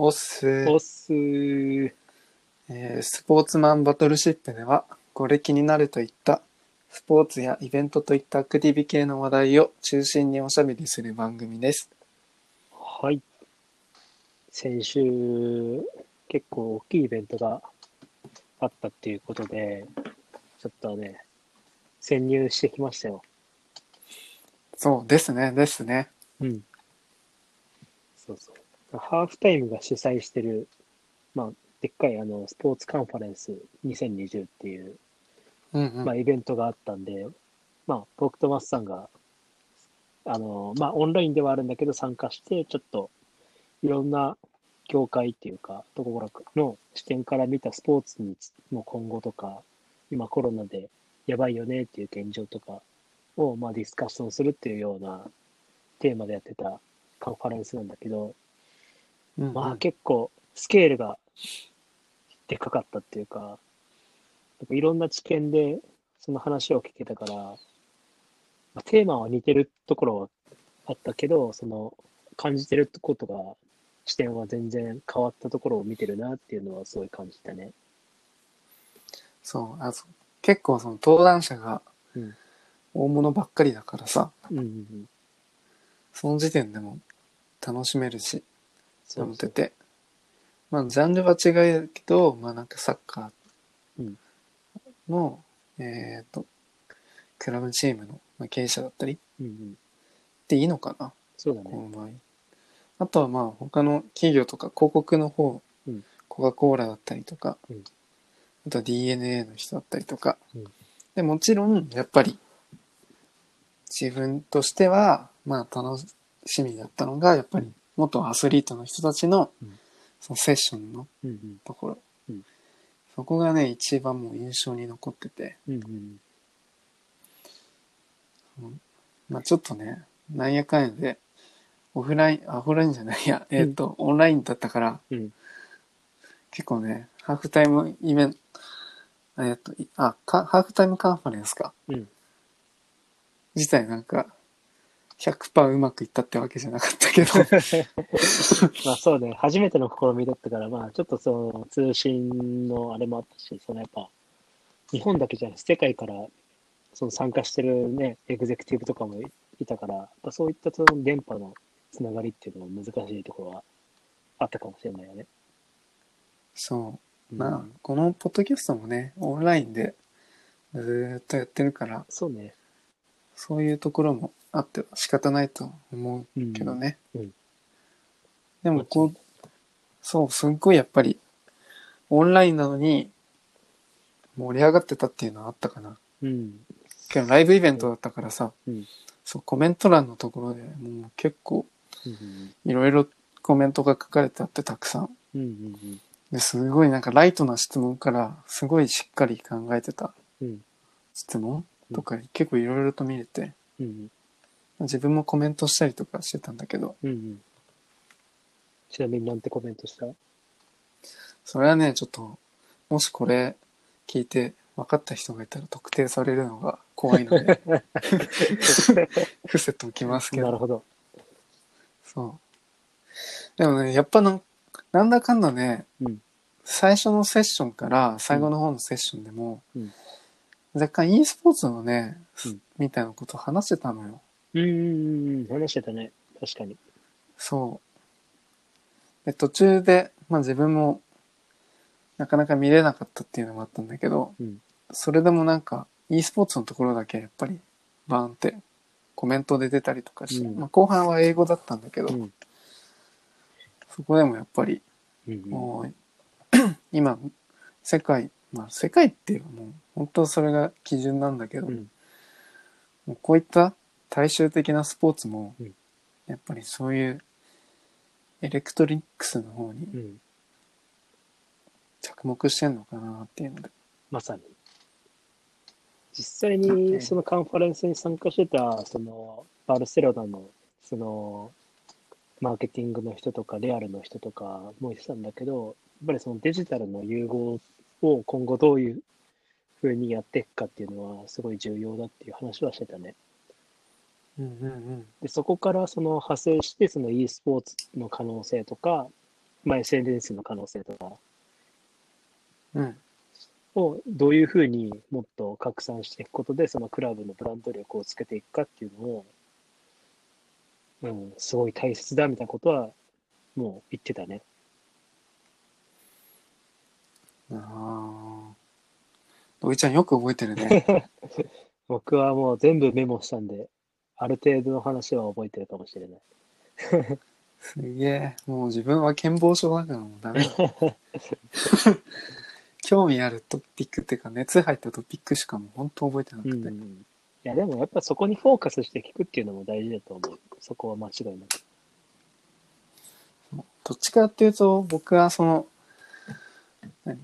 おっすおっすー。えースポーツマンバトルシップでは、これ気になるといった、スポーツやイベントといったアクティビ系の話題を中心におしゃべりする番組です。はい。先週、結構大きいイベントがあったっていうことで、ちょっとね、潜入してきましたよ。そうですね、ですね。うん。そうそう。ハーフタイムが主催してる、まあ、でっかいあの、スポーツカンファレンス2020っていう、うんうん。まあ、イベントがあったんで、まあ、僕とマスさんが、あの、まあ、オンラインではあるんだけど、参加して、ちょっと、いろんな業界っていうか、ところの視点から見たスポーツの今後とか、今コロナでやばいよねっていう現状とかを、まあ、ディスカッションするっていうようなテーマでやってたカンファレンスなんだけど、うんうんまあ結構スケールがでかかったっていうか、いろんな知見でその話を聞けたから、まあ、テーマは似てるところはあったけど、その感じてることが、視点は全然変わったところを見てるなっていうのはすごい感じたね。そうあそう結構その登壇者がうん大物ばっかりだからさ、うんうんうん。その時点でも楽しめるし。思ってて。まあ、ジャンルは違うけど、まあなんかサッカー。うん。の、えっ、と、クラブチームのまあ経営者だったり。っうんうん。ていいのかな。そうだね。この場合。あとはまあ他の企業とか広告の方、うん。コカ・コーラだったりとか、うん。あとは DNA の人だったりとか、うん。でもちろんやっぱり自分としてはまあ楽しみだったのがやっぱり元アスリートの人たちのうんそのセッションのうんうん。ところ、うんそこがね一番もう印象に残ってて、うんうんまあちょっとねなんやかんやでオフラインあオフラインじゃないやえっ、と、オンラインだったからうん。結構ね、ハーフタイムイベント、えっと、いあ、かハーフタイムカンファレンスか。うん。自体なんか、100%うまくいったってわけじゃなかったけど、まあそうね、初めての試みだったから、まあちょっとその通信のあれもあったし、そのやっぱ、日本だけじゃない、世界からその参加してるね、エグゼクティブとかもいいたから、やっぱそういったその電波のつながりっていうのも難しいところはあったかもしれないよね。そう。うんまあ、このポッドキャストもね、オンラインでずーっとやってるから、そうね。そういうところもあっては仕方ないと思うけどね。うん。うん。でもこう、そう、すっごいやっぱり、オンラインなのに盛り上がってたっていうのはあったかな。うん。けどライブイベントだったからさ、うん。そう、コメント欄のところでもう結構うんいろいろコメントが書かれてあってたくさん。うんうんですごいなんかライトな質問からすごいしっかり考えてたうん。質問とか結構いろいろと見れて、うん自分もコメントしたりとかしてたんだけど、うんうんちなみになんてコメントした？それはね、ちょっと、もしこれ聞いて分かった人がいたら特定されるのが怖いので、伏せておきますけど。なるほど。そう。でもね、やっぱなんなんだかんだね、うん最初のセッションから最後の方のセッションでも、うん若干 e スポーツのね、うんみたいなことを話してたのよ。うんうんうん。話してたね。確かに。そう。で、途中で、まあ自分もなかなか見れなかったっていうのもあったんだけど、うんそれでもなんか e スポーツのところだけやっぱりバーンってコメントで出たりとかして、うんまあ後半は英語だったんだけど、うんそこでもやっぱりもう今世界まあ世界っていうもう本当それが基準なんだけど、うんもうこういった大衆的なスポーツも、うんやっぱりそういうエレクトリックスの方にうん。着目してんのかなっていうので、まさに。実際にそのカンファレンスに参加してた、その、バルセロナの、その、マーケティングの人とか、レアルの人とかも言ってたんだけど、やっぱりそのデジタルの融合を今後どういうふうにやっていくかっていうのはすごい重要だっていう話はしてたね。うんうんうんで、そこからその派生して、その e スポーツの可能性とか、まあ、SNS の可能性とかうん。をどういうふうにもっと拡散していくことで、そのクラブのブランド力をつけていくかっていうのを、うん、すごい大切だみたいなことは、もう言ってたね。ああ。土井ちゃんよく覚えてるね。僕はもう全部メモしたんで、ある程度の話は覚えてるかもしれない。すげえ。もう自分は健忘症だからもうダメだ。興味あるトピックっていうか熱入ったトピックしかもう本当覚えてなくて。うん。いや、でもやっぱそこにフォーカスして聞くっていうのも大事だと思う。そこは間違いなく。どっちかっていうと僕はその、何？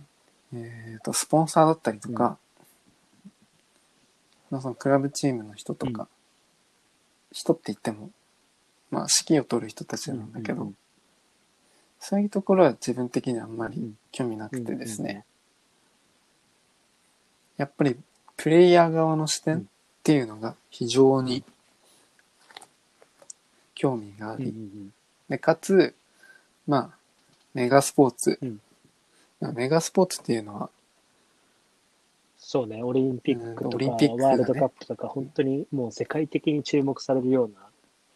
えっ、と、スポンサーだったりとか、まあそのクラブチームの人とか、うん人って言っても、まあ指揮を取る人たちなんだけど、うんそういうところは自分的にあんまりうん。興味なくてですね、うんうんやっぱりプレイヤー側の視点っていうのが非常に興味があうんうんり、うん。で、かつ、まあ、メガスポーツ。うん。メガスポーツっていうのは、そうね、オリンピックうんとか、ね。ワールドカップとか、本当にもう世界的に注目されるような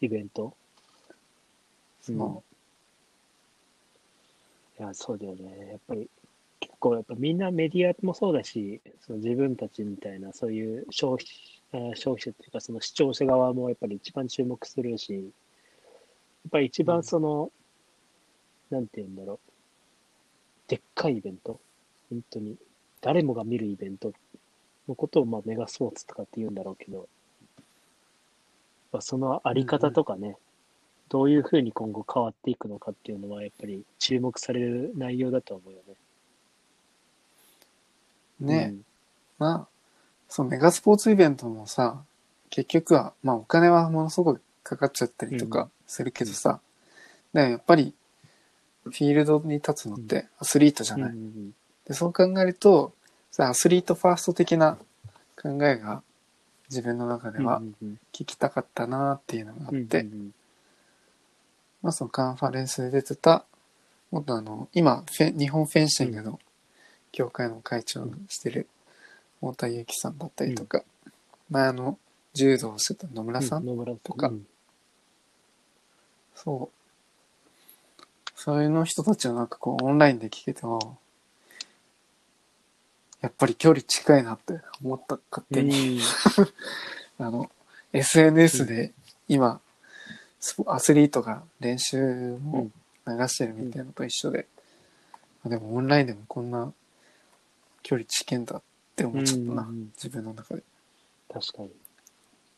イベント。そのいや、そうだよね。やっぱり、結構やっぱみんなメディアもそうだし、その自分たちみたいな、そういう消費あ消費者っていうか、その視聴者側もやっぱり一番注目するし、やっぱり一番その、なんて言うんだろう、でっかいイベント、本当に、誰もが見るイベントのことを、まあ、メガスポーツとかって言うんだろうけど、まあ、そのあり方とかね、どういうふうに今後変わっていくのかっていうのは、やっぱり注目される内容だと思うよね。ね、まあ、そのメガスポーツイベントもさ、結局は、まあお金はものすごくかかっちゃったりとうかするけどさ、でもやっぱり、フィールドに立つのってアスリートじゃうん。ない。うんうんでそう考えると、さ、アスリートファースト的な考えが自分の中でうんは聞きたかったなっていうのがあうんって、まあそのカンファレンスで出てた、もっとあの、今、フェ日本フェンシングの協会の会長をしてる太田祐樹さんだったりとか、前あの、柔道をしてた野村さん、とか。うん。そう。そういうの人たちをなんかこうオンラインで聞けても、やっぱり距離近いなって思った勝手に。あの、SNS で今、アスリートが練習を流してるみたいなのと一緒で、あでもオンラインでもこんな距離近いんだって思っちゃったな、自分の中で。確かに。い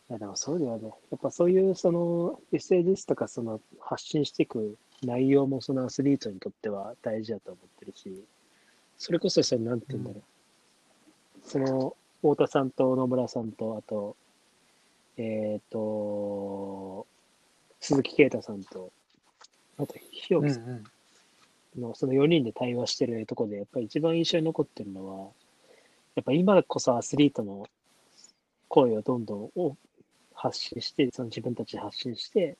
や、でもそうだよね。やっぱそういう、その、SNS とか、その、発信していく内容も、そのアスリートにとっては大事だと思ってるし、それこそ、その、なんて言うんだろう。その、太田さんと野村さんと、あと、えっ、と、鈴木啓太さんと、あと、ひよきさんん。の、その4人で対話してるところで、やっぱり一番印象に残ってるのは、やっぱ今こそアスリートの声をどんどんお発信して、その自分たちで発信して、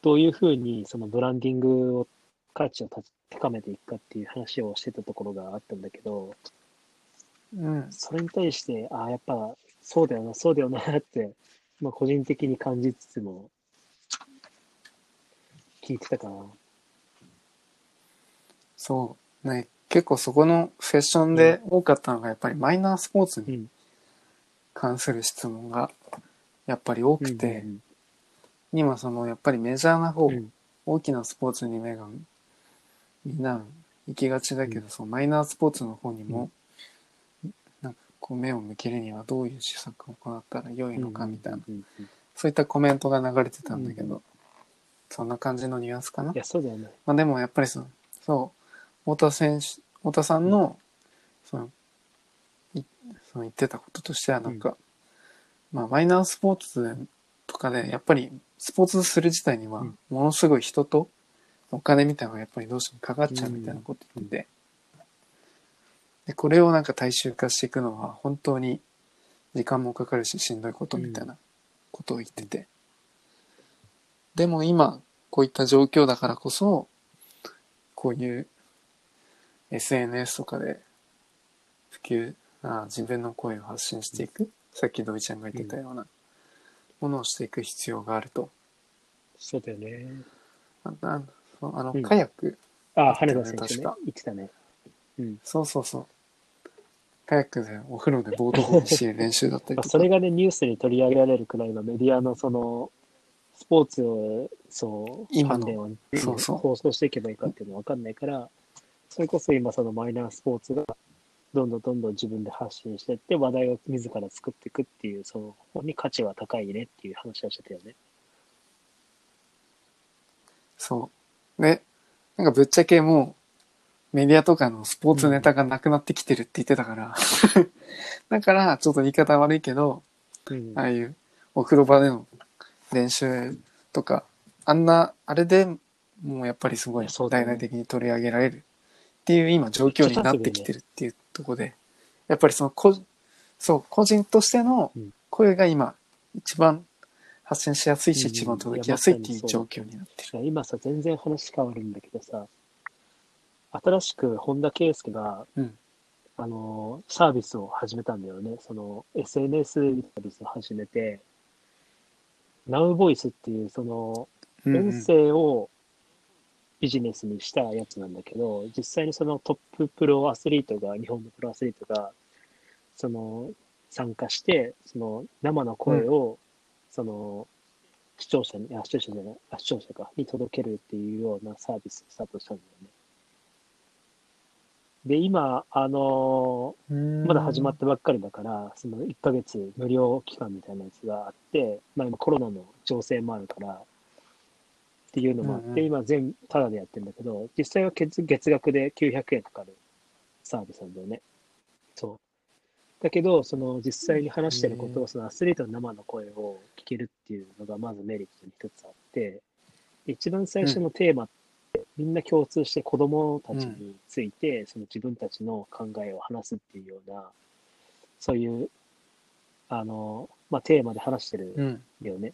どういうふうにそのブランディングを、価値をた高めていくかっていう話をしてたところがあったんだけど、うん。それに対して、ああ、やっぱそうだよな、そうだよなって、まあ個人的に感じつつも、聞いてたかな。そう。ね、結構そこのセッションで多かったのがやっぱりマイナースポーツにうん。関する質問がやっぱり多くて、うん今そのやっぱりメジャーな方、うん大きなスポーツに目がみんな行きがちだけど、そのマイナースポーツの方にも、なんかこう目を向けるにはどういう施策を行ったら良いのかみたいな、うんうんうんそういったコメントが流れてたんだけど、そんな感じのニュアンスかな？いや、そうだよね。まあでもやっぱりその、そう、太田選手、太田さんの、その、いその言ってたこととしてはなんか、まあマイナースポーツとかで、やっぱりスポーツする自体にはうん、ものすごい人とお金みたいなのがやっぱりどうしてもかかっちゃうみたいなこと言ってて、で、これをなんか大衆化していくのは本当に時間もかかるししんどいことみたいなことを言ってて、でも今、こういった状況だからこそ、こういう SNS とかで普及あ自分の声を発信していく、さっき土井ちゃんが言ってたようなものをしていく必要があると。そうだよね。ああの、うんカヤック、ああ、羽田選手ね確か。言ってたね。うん。そうそうそう。カヤックでお風呂でボードボールし練習だったりまあ、とか。それがね、ニュースに取り上げられるくらいのメディアのその、スポーツを、そう、今のをそうそう放送していけばいいかっていうのは分かんないから、それこそ今そのマイナースポーツが、どんどんどんどん自分で発信していって、話題を自ら作っていくっていう、その方に価値は高いねっていう話はしてたよね。そう。で、なんかぶっちゃけもう、メディアとかのスポーツネタがなくなってきてるって言ってたから。だから、ちょっと言い方悪いけど、うん。ああいうお風呂場での練習とか、あんな、あれでもうやっぱりすごい大々的に取り上げられるっていう今状況になってきてるっていうところで、やっぱりその個、そう、個人としてのうん。声が今一番発信しやすいし、うん。一番届きやすいっていう状況になってる。今さ、全然話変わるんだけどさ、新しく本田圭佑が、うんあの、サービスを始めたんだよね。その、SNS サービスを始めて、NowVoice っていう、その、うんうん音声をビジネスにしたやつなんだけど、実際にそのトッププロアスリートが、日本のプロアスリートが、その、参加して、その、生の声を、その、視聴者に、あ、視聴者じゃない、あ、視聴者か、に届けるっていうようなサービスをスタートしたんだよね。で、今、あのうんまだ始まったばっかりだから、その1ヶ月無料期間みたいなやつがあって、まあ今コロナの情勢もあるから、っていうのもあって、うんうん今全タダでやってるんだけど、実際は月月額で900円かかるサービスなんだよね。そう。だけど、その実際に話してることへを、そのアスリートの生の声を聞けるっていうのがまずメリットに一つあって、で一番最初のテーマって、みんな共通して子供たちについて、その自分たちの考えを話すっていうような、そういう、あの、まあ、テーマで話してるよね。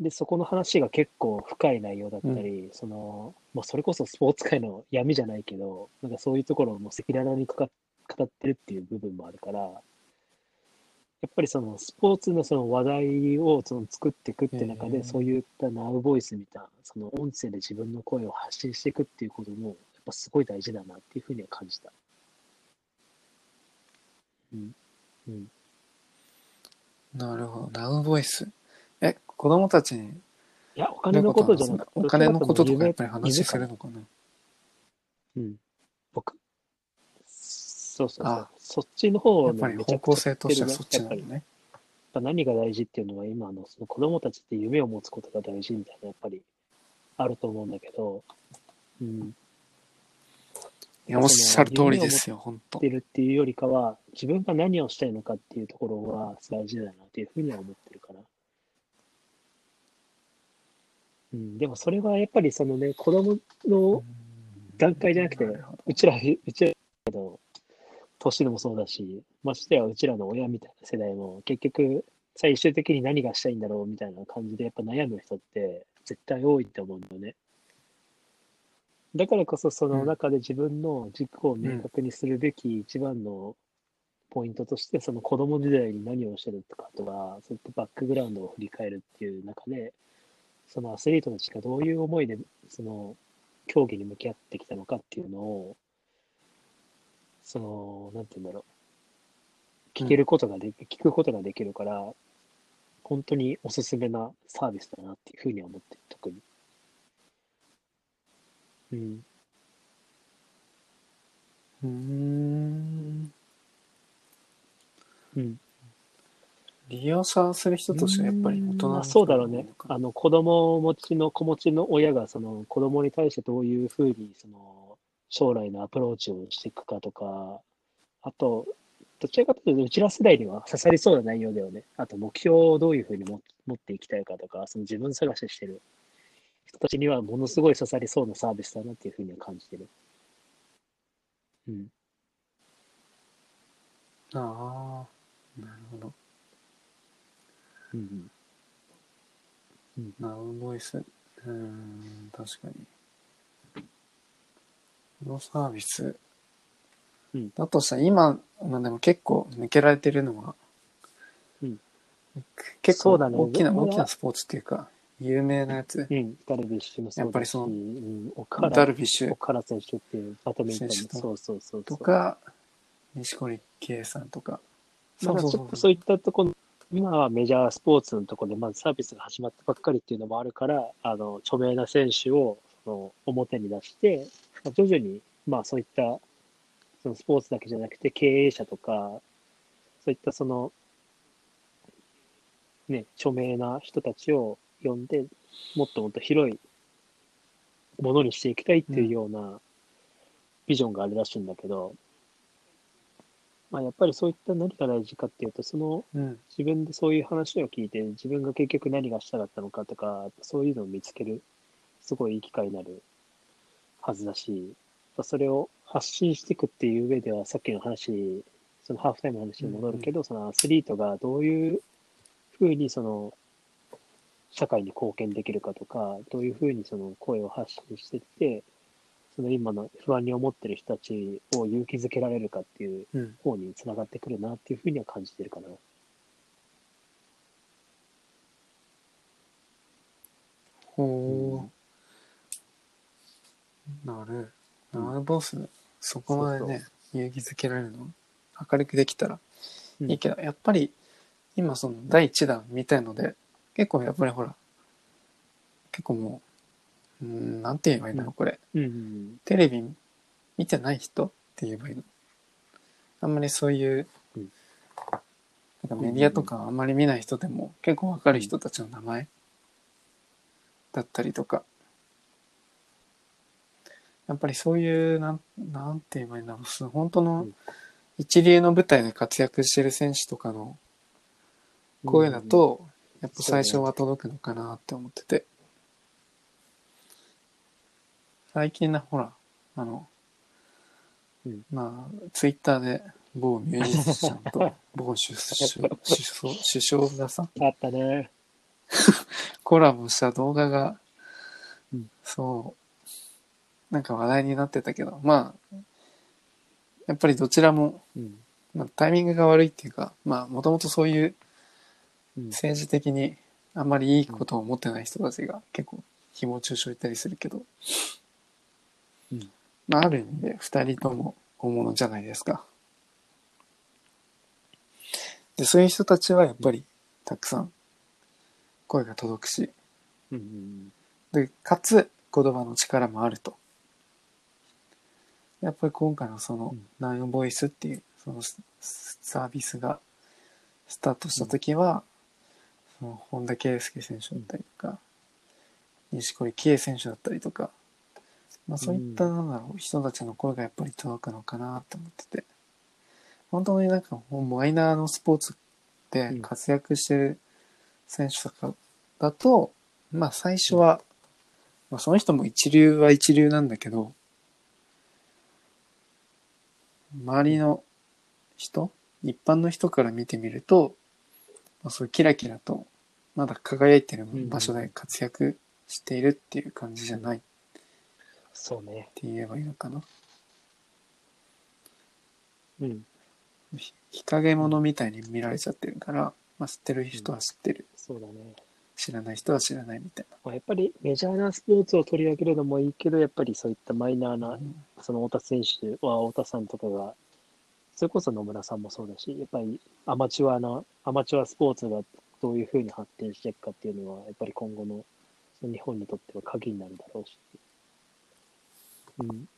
で、そこの話が結構深い内容だったり、その、もうそれこそスポーツ界の闇じゃないけど、なんかそういうところをもう赤裸々にかか語ってるっていう部分もあるから、やっぱりそのスポーツのその話題をその作っていくって中で、そういったナウボイスみたいな、その音声で自分の声を発信していくっていうことも、やっぱすごい大事だなっていうふうには感じた。うん。うん。なるほど。ナウボイス。え、子供たちにいや、お金のことじゃなくて、お金のこととかやっぱり夢話するのかな？うん。僕、そうそうそあう。そっちの方やっぱり方向性としてはそっちなのやっぱりやっね。ぱ何が大事っていうのは今のその子供たちって夢を持つことが大事みたいなやっぱりあると思うんだけど、うん。いや、おっしゃる通りですよ、本当ってるっていうよりかは、自分が何をしたいのかっていうところが大事だなっていうふうには思ってるかな。うん、でもそれはやっぱりそのね、子供の段階じゃなくてうちら、うちらの年でもそうだし、ましてやうちらの親みたいな世代も、結局、最終的に何がしたいんだろうみたいな感じで、やっぱ悩む人って絶対多いと思うんだよね。だからこそ、その中で自分の軸を明確にするべき一番のポイントとして、その子供時代に何をしてるかとか、そういったバックグラウンドを振り返るっていう中で、そのアスリートたちがどういう思いで、その競技に向き合ってきたのかっていうのを、その、なんて言うんだろう。聞けることができ、聞くことができるから、本当におすすめなサービスだなっていうふうには思ってる、特に。うん。うーん。うん。利用者する人としてはやっぱり大人のまあ、そうだろうねあの、子供持ちの、子持ちの親が、その、子供に対してどういうふうに、その、将来のアプローチをしていくかとか、あと、どちらかというと、うちら世代には刺さりそうな内容だよね。あと、目標をどういうふうにも持っていきたいかとか、その自分探ししてる人たちには、ものすごい刺さりそうなサービスだなっていうふうには感じてる。うん。ああ、なるほど。うん。ナウボイス。うーん、確かに。のサービス。うんだとしたら今、まあでも結構抜けられてるのは、うん結構大きな、まだ大きなスポーツっていうか、有名なやつ。うん、ダルビッシュもそうだし、やっぱりそのうん、ダルビッシュ岡原選手っていうバドミントンそうそうそうそう。とか、錦織圭さんとか。まだちょっとそういったところ、今はメジャースポーツのところでまずサービスが始まったばっかりっていうのもあるから、あの、著名な選手をその表に出して、まあ徐々に、まあそういった、そのスポーツだけじゃなくて経営者とか、そういったその、ね、著名な人たちを呼んで、もっともっと広いものにしていきたいっていうようなビジョンがあるらしいんだけど、まあやっぱりそういった何が大事かっていうと、そのうん。自分でそういう話を聞いて、自分が結局何がしたかったのかとか、そういうのを見つける、すごいいい機会になるはずだし、それを発信していくっていう上では、さっきの話、そのハーフタイムの話に戻るけど、そのアスリートがどういうふうにその、社会に貢献できるかとか、どういうふうにその声を発信していって、その今の不安に思ってる人たちを勇気づけられるかっていううん。方につながってくるなっていうふうには感じてるかな。ほう。なる。なるボス、そこまでね、勇気づけられるの、明るくできたら。いいけど、やっぱり、今その第一弾みたいので、結構やっぱりほら、結構もう、うーん、なんて言えばいいんだろう、これ。うんうん。テレビ見てない人？って言えばいいの。あんまりそういう、うん。なんかメディアとかあんまり見ない人でも結構わかる人たちの名前だったりとか。やっぱりそういう、なん、なんて言えばいいんだろう。す本当のうん一流の舞台で活躍してる選手とかのうん声だと、やっぱ最初は届くのかなって思ってて。最近な、ほら、あの、うんまあ、ツイッターで某ミュージシャンと 某首相首相首相がさ、あったね。コラボした動画が、うんそう、なんか話題になってたけど、まあ、やっぱりどちらも、うんまあ、タイミングが悪いっていうか、まあ、もともとそういううん政治的にあんまりいいことを思ってない人たちが結構誹謗中傷言ったりするけど、うんまあ、ある意味で二人とも大物じゃないですか。で、そういう人たちはやっぱりたくさん声が届くし、うんで、かつ言葉の力もあると。やっぱり今回のそのうん。ナインボイスっていうそのスサービスがスタートした時は、その本田圭佑選手だったりとか、錦織圭選手だったりとか、まあそういったなんだろう、人たちの声がやっぱり届くのかなって思ってて、本当になんかもうマイナーのスポーツで活躍してる選手とかだと、まあ最初は、まあその人も一流は一流なんだけど、周りの人一般の人から見てみると、まあ、そうキラキラとまだ輝いてる場所で活躍しているっていう感じじゃないっそうね。て言えばいいのかな。うん。ひ日陰者みたいに見られちゃってるから、まあ、知ってる人は知ってる、そうだね。知らない人は知らないみたいまあ、やっぱりメジャーなスポーツを取り上げるのもいいけど、やっぱりそういったマイナーな。な、その太田選手は太田さんとかが、それこそ野村さんもそうだし、やっぱりアマチュアな、アマチュアスポーツがどういうふうに発展していくかっていうのは、やっぱり今後のその日本にとっては鍵になるだろうし。うん。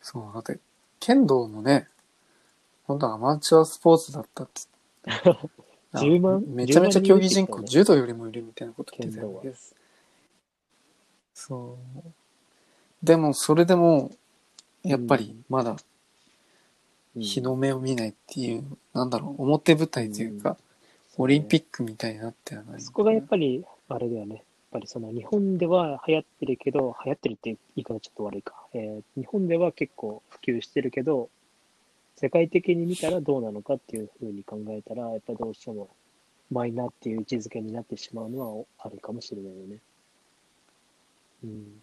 そう、だって、剣道もね、本当はアマチュアスポーツだったっつって。10万めちゃめちゃ競技人口、10万人いるって言ってたね柔道よりもいるみたいなこと言ってたよね。。そう。でも、それでも、やっぱりまだうん日の目を見ないっていう、なんだろう、表舞台というか、オリンピックみたいになってはない。そこがやっぱり、あれだよね。やっぱりその日本では流行ってるけど、流行ってるって言い方ちょっと悪いか。えー日本では結構普及してるけど、世界的に見たらどうなのかっていうふうに考えたら、やっぱりどうしてもマイナーっていう位置づけになってしまうのはあるかもしれないよね。うん。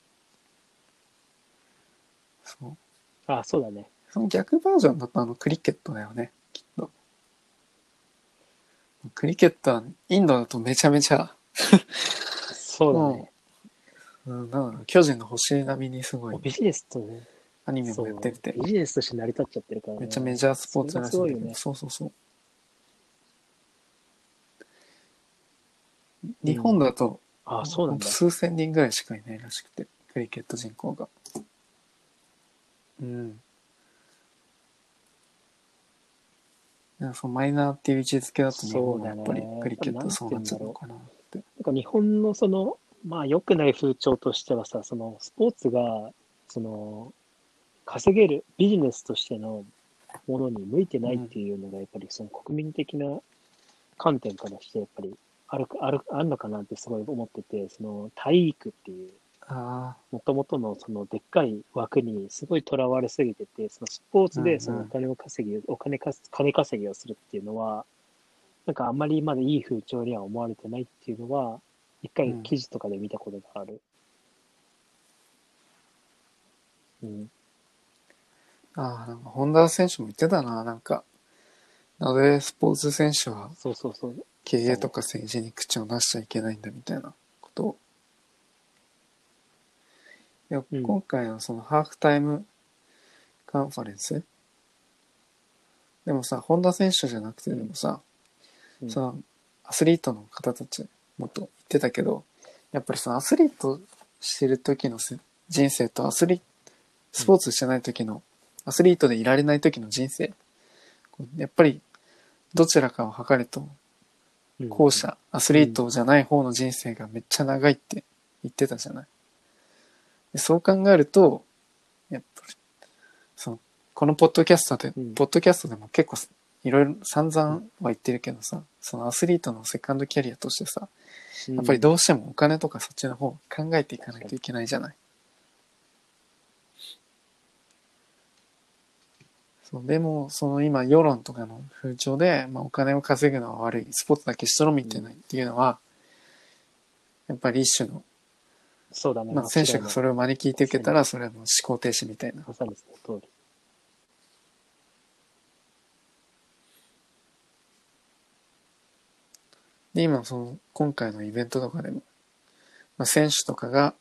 そう。あ、そうだね。その逆バージョンだとあのクリケットだよね、きっと。クリケットはインドだとめちゃめちゃ、そうだね。うん、なんだろう巨人の星並みにすごいビジネスとね、アニメもやってて、ビジネスとして成り立っちゃってるからね。めっちゃメジャースポーツらしいんだけど、それがすそうそうそう。日本だと、あ、そうなんだ。数千人ぐらいしかいないらしくて、クリケット人口が。うん。なんかそうマイナーっていう位置づけだと日本はやっぱりクリケットはそうなっちゃうのかなって。なんか日本のその、まあ良くない風潮としてはさ、そのスポーツが、その、稼げるビジネスとしてのものに向いてないっていうのが、やっぱりその国民的な観点からして、やっぱりある、ある、あるのかなってすごい思ってて、その体育っていう、あもともとのそのでっかい枠にすごいとらわれすぎてて、そのスポーツうんうんでそのお金を稼ぎ、お金かす、金稼ぎをするっていうのは、なんかあんまりまだいい風潮には思われてないっていうのは、一回うん記事とかで見たことがある。うん。あ、ああ、なんか本田選手も言ってたな、なんか。なぜスポーツ選手はそうそうそう。経営とか政治に口を出しちゃいけないんだみたいなことを。いや、うん今回のそのハーフタイムカンファレンス？でもさ、本田選手じゃなくてでもさ、うんそのアスリートの方たちもっと言ってたけど、やっぱりそのアスリートしてる時のせ人生とアスリスポーツしてない時の、アスリートでいられない時の人生、やっぱりどちらかを測るとうん後者、アスリートじゃない方の人生がめっちゃ長いって言ってたじゃない。でそう考えると、やっぱり、その、このポッドキャストで、うんポッドキャストでも結構いろいろ散々は言ってるけどさ、そのアスリートのセカンドキャリアとしてさ、やっぱりどうしてもお金とかそっちの方考えていかないといけないじゃない。そうでも、その今、世論とかの風潮で、まあ、お金を稼ぐのは悪い、スポーツだけしとろみたいなっていうのは、やっぱり一種の、そうだね。まあ、選手がそれ。れを真に聞いて受けたら、それはもう思考停止みたいな。まさにその通り。で、今、その、今回のイベントとかでも、まあ、選手とかが、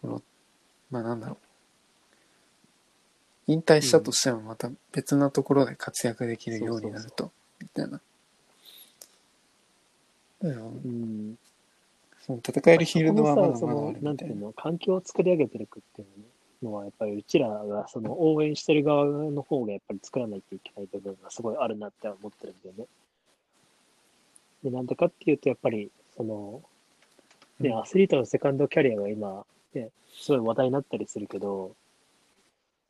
この、まあ、なんだろう。引退したとしても、また別なところで活躍できるようになると、みたいな。うんうん。その戦えるフィールドはまだまだあるみたいな。なんていうの、環境を作り上げていくっていうのは、やっぱりうちらがその応援してる側の方がやっぱり作らないといけない部分がすごいあるなって思ってるんだよね。で、なんでかっていうと、やっぱり、その、ね、うんアスリートのセカンドキャリアが今、ね、すごい話題になったりするけど、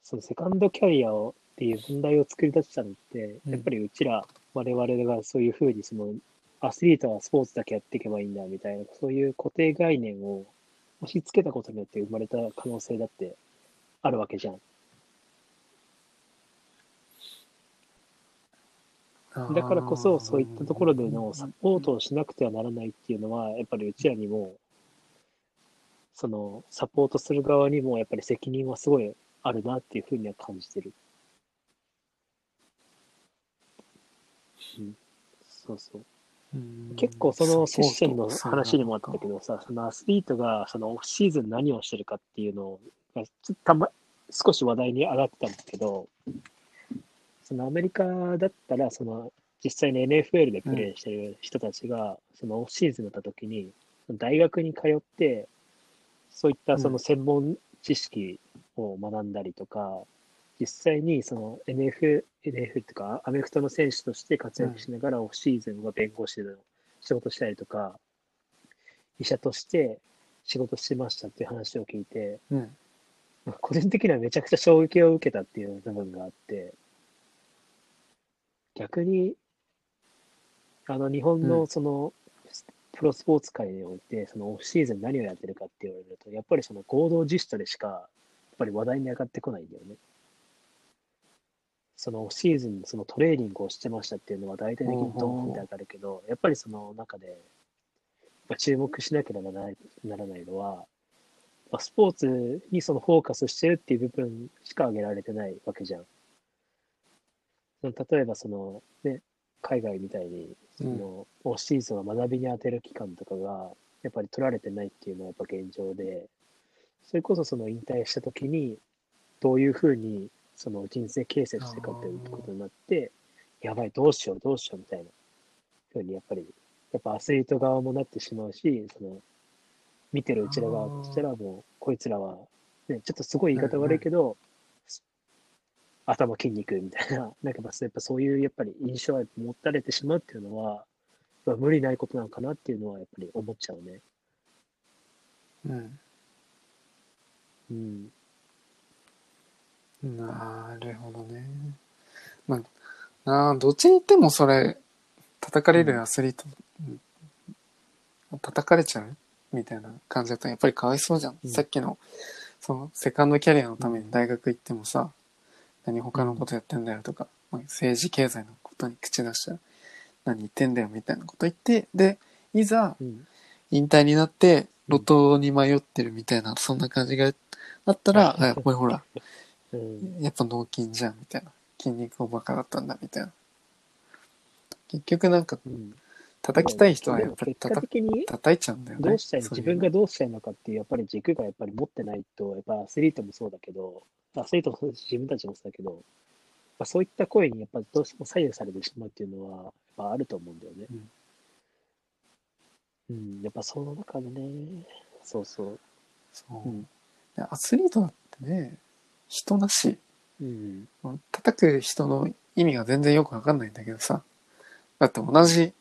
そのセカンドキャリアをっていう問題を作り出したのって、うんやっぱりうちら、我々がそういうふうに、その、アスリートはスポーツだけやっていけばいいんだみたいな、そういう固定概念を押し付けたことによって生まれた可能性だってあるわけじゃん。だからこそ、そういったところでのサポートをしなくてはならないっていうのは、やっぱりうちらにも、その、サポートする側にも、やっぱり責任はすごいあるなっていうふうには感じてる。うん、そうそう。うん結構そのセッションの話にもあったけどさ、そのアスリートがそのオフシーズン何をしてるかっていうのが、たま、少し話題に上がってたんだけど、そのアメリカだったら、その実際に NFL でプレーしてる人たちが、そのオフシーズンだった時に、大学に通って、そういったその専門知識を学んだりとか、実際にその NF、NF っていうか、アメフトの選手として活躍しながら、オフシーズンは弁護士の仕事したりとか、医者として仕事してましたっていう話を聞いて、うん。個人的にはめちゃくちゃ衝撃を受けたっていう部分があって、逆に、あの、日本うんのその、プロスポーツ界において、そのオフシーズン何をやってるかって言われると、やっぱりその合同実施でしか、ぱり話題に上がってこないんだよね。そのシーズン、そのトレーニングをしてましたっていうのは大体的にドーンって上がるけど、やっぱりその中で、注目しなければならないならないのは、まあ、スポーツにそのフォーカスしてるっていう部分しか挙げられてないわけじゃん。その例えばその、ね、海外みたいに、その、オフシーズンは学びに当てる期間とかが、やっぱり取られてないっていうのはやっぱ現状で、それこそその引退した時に、どういうふうにその人生形成していくかっていうことになって、やばい、どうしよう、どうしようみたいなふうにやっぱり、やっぱアスリート側もなってしまうし、その、見てるうちら側としたらもう、こいつらは、ね、ちょっとすごい言い方悪いけど、頭筋肉みたいな、なんかまあやっぱそういうやっぱり印象は持たれてしまうっていうのは、まあ無理ないことなのかなっていうのはやっぱり思っちゃうね。うん。うん。なるほどね。まあ、なあどっちに行ってもそれ、叩かれるアスリート、うん叩かれちゃうみたいな感じだとやっぱりかわいそうじゃん。うんさっきの、その、セカンドキャリアのために大学行ってもさ、何他のことやってんだよとか、まあ政治経済のことに口出したら、何言ってんだよみたいなこと言って、で、いざうん。引退になって、路頭に迷ってるみたいな、そんな感じがあったら、あ、これほら、うん。やっぱ脳筋じゃんみたいな。筋肉おバカだったんだみたいな。結局なんかうん。叩きたい人はやっぱり叩叩いちゃうんだよね。どうしたい自分がどうしたいのかっていう、やっぱり軸がやっぱり持ってないと、やっぱアスリートもそうだけど、アスリートもそうだし自分たちもそうだけど、まあ、そういった声にやっぱどうしても左右されてしまうっていうのは、やっぱあると思うんだよね。うん、やっぱその中でね、そうそう。そううんでアスリートだってね、人だし、うん。叩く人の意味が全然よくわかんないんだけどさ。だって同じ、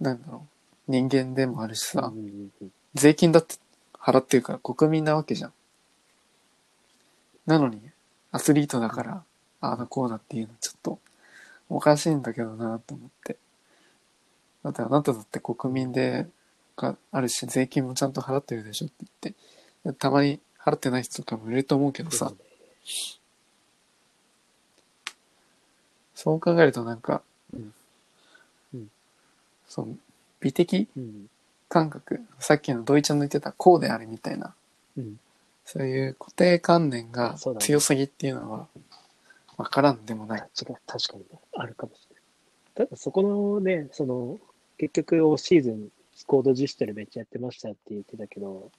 なんだろう、人間でもあるしさ、うんうんうん税金だって払ってるから国民なわけじゃん。なのに、アスリートだから、ああだこうだっていうのちょっと、おかしいんだけどなと思って。だってあなただって国民で、があるし、税金もちゃんと払ってるでしょって言って、たまに払ってない人とかもいると思うけどさ、そう考えるとなんか、うんうんその、美的うん。感覚、さっきの土井ちゃんの言ってたこうであるみたいな、うん。そういう固定観念が強すぎっていうのは、わからんでもない。確かにねあるかもしれない。ただそこのね、その、結局、オフシーズン、スコード自主トレめっちゃやってましたって言ってたけど、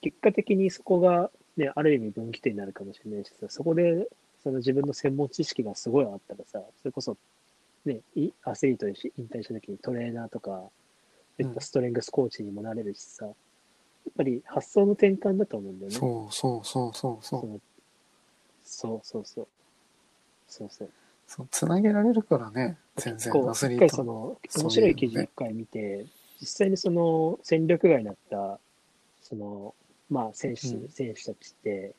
結果的にそこが、ね、ある意味分岐点になるかもしれないしさ、そこで、その自分の専門知識がすごいあったらさ、それこそ、ね、いアスリートでし引退した時にトレーナーとか、ストレングスコーチにもなれるしさ、やっぱり発想の転換だと思うんだよね。そうそうそうそうそ。そうのそうそうそう。そうそう。そうつなげられるからね、全然回。その、面白い記事一回見て、実際にその戦力外になった、その、まあ選手、うん選手たちって、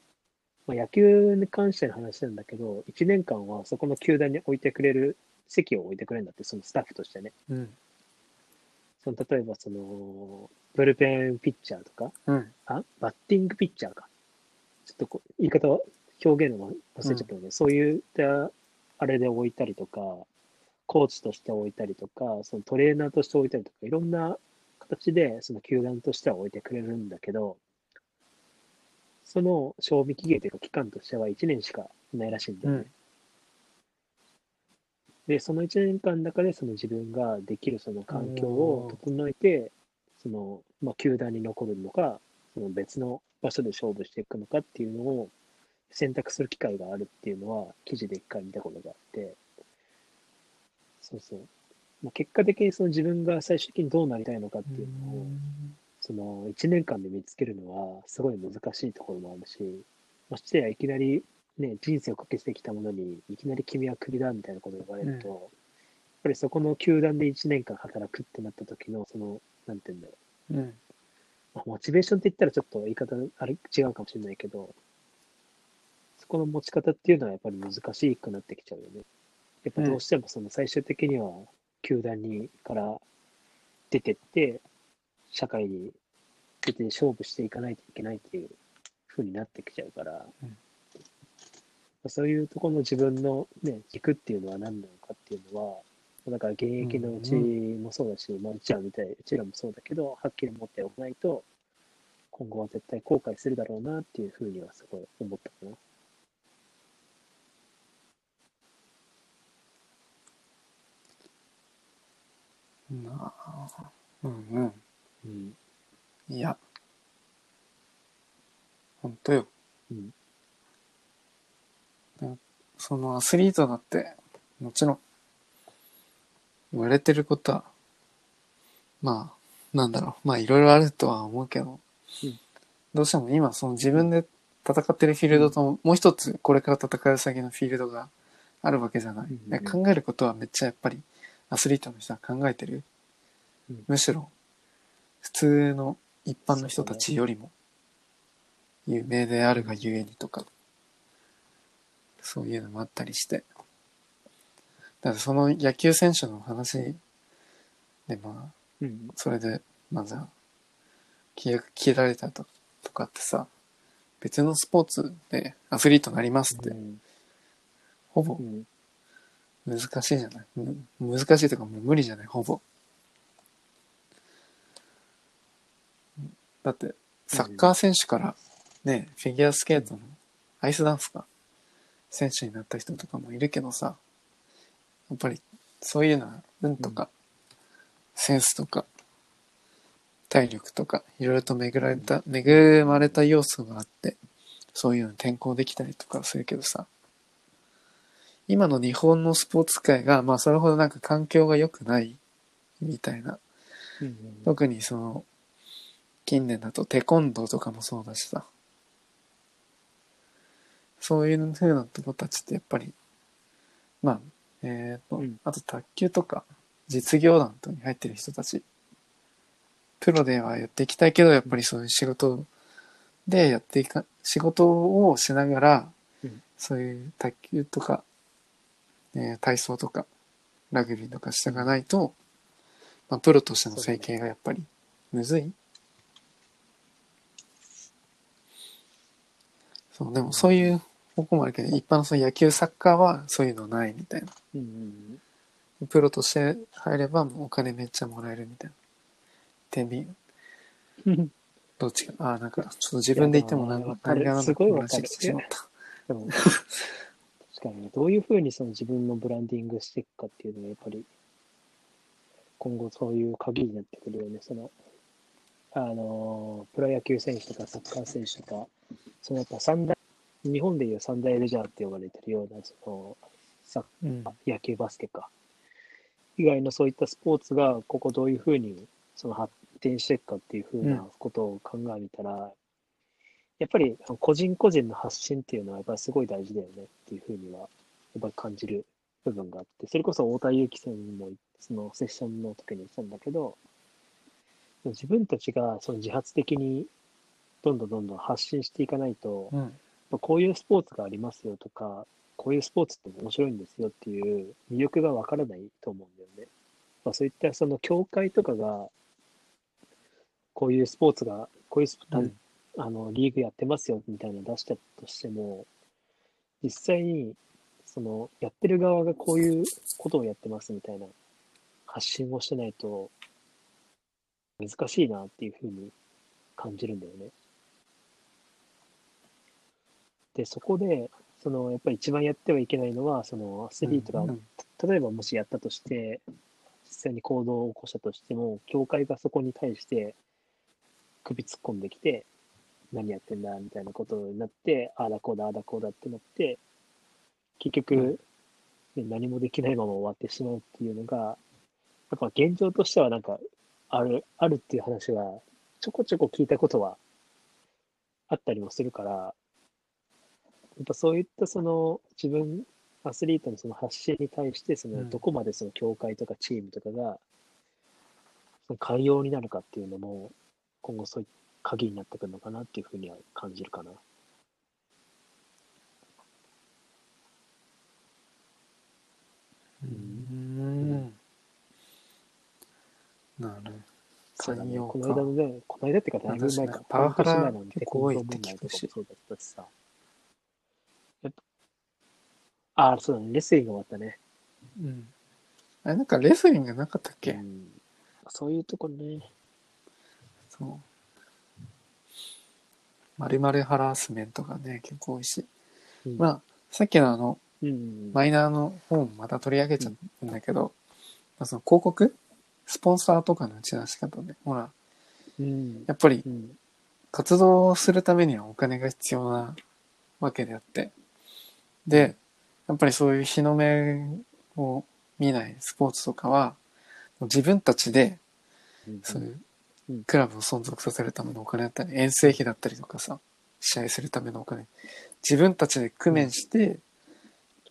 まあ、野球に関しての話なんだけど、1年間はそこの球団に置いてくれる、席を置いてくれるんだって、そのスタッフとしてね。うん。その例えばその、ブルペンピッチャーとか、うん。あ、バッティングピッチャーか。ちょっとこう言い方は、表現を忘れちゃったので、そういったあれで置いたりとか、コーチとして置いたりとか、そのトレーナーとして置いたりとか、いろんな形でその球団としては置いてくれるんだけど、その賞味期限というか期間としては1年しかないらしいんだよね。で、その1年間の中でその自分ができるその環境を整えて、その、まあ、球団に残るのか、その別の場所で勝負していくのかっていうのを選択する機会があるっていうのは記事で一回見たことがあって、そうそう。まあ、結果的にその自分が最終的にどうなりたいのかっていうのを、その1年間で見つけるのはすごい難しいところもあるし、ましてやいきなりね、人生をかけてきたものに、いきなり君はクビだみたいなことを言われると、やっぱりそこの球団で1年間働くってなった時の、その、なんて言うんだろう。うん。まあモチベーションって言ったらちょっと言い方あれ違うかもしれないけど、そこの持ち方っていうのはやっぱり難しくなってきちゃうよね。やっぱどうしてもその最終的には球団にから出てって、社会に出て勝負していかないといけないっていう風になってきちゃうから、うん。そういうところの自分のね、軸っていうのは何なのかっていうのは、だから現役のうちもそうだし、まあうちらみたい、うちらもそうだけど、はっきり持っておかないと、今後は絶対後悔するだろうなっていうふうにはすごい思ったかな。なあうんうん。うん。いや。ほんとよ。うん。そのアスリートだって、もちろん、言われてることは、まあ、なんだろう。まあ、いろいろあるとは思うけど、うんどうしても今、その自分で戦ってるフィールドと、もう一つ、これから戦う先のフィールドがあるわけじゃない。考えることはめっちゃやっぱり、アスリートの人は考えてる？うんむしろ、普通の一般の人たちよりも、有名であるがゆえにとか、そういうのもあったりして。だからその野球選手の話で、まあ、うん。それで、まずは、契約切られたととかってさ、別のスポーツでアスリートになりますって、うんほぼうん。難しいじゃない、む難しいとかもう無理じゃないほぼ。だって、サッカー選手から、ね、フィギュアスケートのアイスダンスか、選手になった人とかもいるけどさ、やっぱりそういうのは運とか、センスとか、体力とか、いろいろと巡られた、恵まれた要素があって、そういうの転校できたりとかするけどさ、今の日本のスポーツ界が、まあそれほどなんか環境が良くないみたいな。うん。特にその、近年だとテコンドーとかもそうだしさ。そういう風なとこたちってやっぱり、まあ、えっ、と、うんあと卓球とか実業団とに入ってる人たち。プロではやっていきたいけど、やっぱりそういう仕事でやっていか、仕事をしながら、うんそういう卓球とか、えー体操とか、ラグビーとかしていかないと、まあ、プロとしての整形がやっぱりむずいそう、でもそういう方向もあるけど、一般のその野球、サッカーはそういうのないみたいな。うん。プロとして入ればもうお金めっちゃもらえるみたいな。天秤。うん。どっちか。ああ、なんか、ちょっと自分で言っても何いやでもわかる何が何だすごいわかった。でも、確かにね、どういうふうにその自分のブランディングしていくかっていうのがやっぱり、今後そういう鍵になってくるよね。その、あの、プロ野球選手とかサッカー選手とか、そのやっぱ三大、日本でいう三大レジャーって呼ばれてるような、その、サッうん。野球バスケか。以外のそういったスポーツが、ここどういうふうにその発展していくかっていうふうなことを考えたら、やっぱりその個人個人の発信っていうのはやっぱりすごい大事だよねっていうふうには、やっぱり感じる部分があって、それこそ太田祐樹さんにもそのセッションの時に言ってたんだけど、自分たちがその自発的にどんどんどんどん発信していかないと、うん。まあこういうスポーツがありますよとか、こういうスポーツって面白いんですよっていう魅力がわからないと思うんだよね。まあ、そういったその協会とかが、こういうスポーツが、こういうスポうんあのリーグやってますよみたいなの出したとしても、実際にそのやってる側がこういうことをやってますみたいな発信をしてないと難しいなっていうふうに感じるんだよね。で、そこで、そのやっぱり一番やってはいけないのは、そのアスリートが、うん例えばもしやったとして、実際に行動を起こしたとしても、協会がそこに対して首突っ込んできて、何やってんだみたいなことになって、ああだこうだ、ああだこうだってなって、結局、何もできないまま終わってしまうっていうのが、やっぱ現状としてはなんか、ある、あるっていう話は、ちょこちょこ聞いたことはあったりもするから、やっぱそういったその自分、アスリートのその発信に対して、そのうん。どこまでその協会とかチームとかが、その寛容になるかっていうのも、今後そういう鍵になってくるのかなっていうふうには感じるかな。うん。なる。そうだね。この間のね、この間ってかだいぶ前かパワハラ結構多いって聞くしそうだったしさ。やっぱああ、そうだね。レスリング終わったね。うん。あれ、なんかレスリングなかったっけ、うん、そういうとこね。そう。〇〇ハラスメントがね、結構多いし。うんまあ、さっきのあの、うん。マイナーの本また取り上げちゃうんだけど、まあ、その広告？スポンサーとかの打ち出し方で、ほら、うん。やっぱりうん。活動するためにはお金が必要なわけであって。で、やっぱりそういう日の目を見ないスポーツとかは、自分たちで、うんそういううんクラブを存続させるためのお金だったり、遠征費だったりとかさ、試合するためのお金、自分たちで工面して、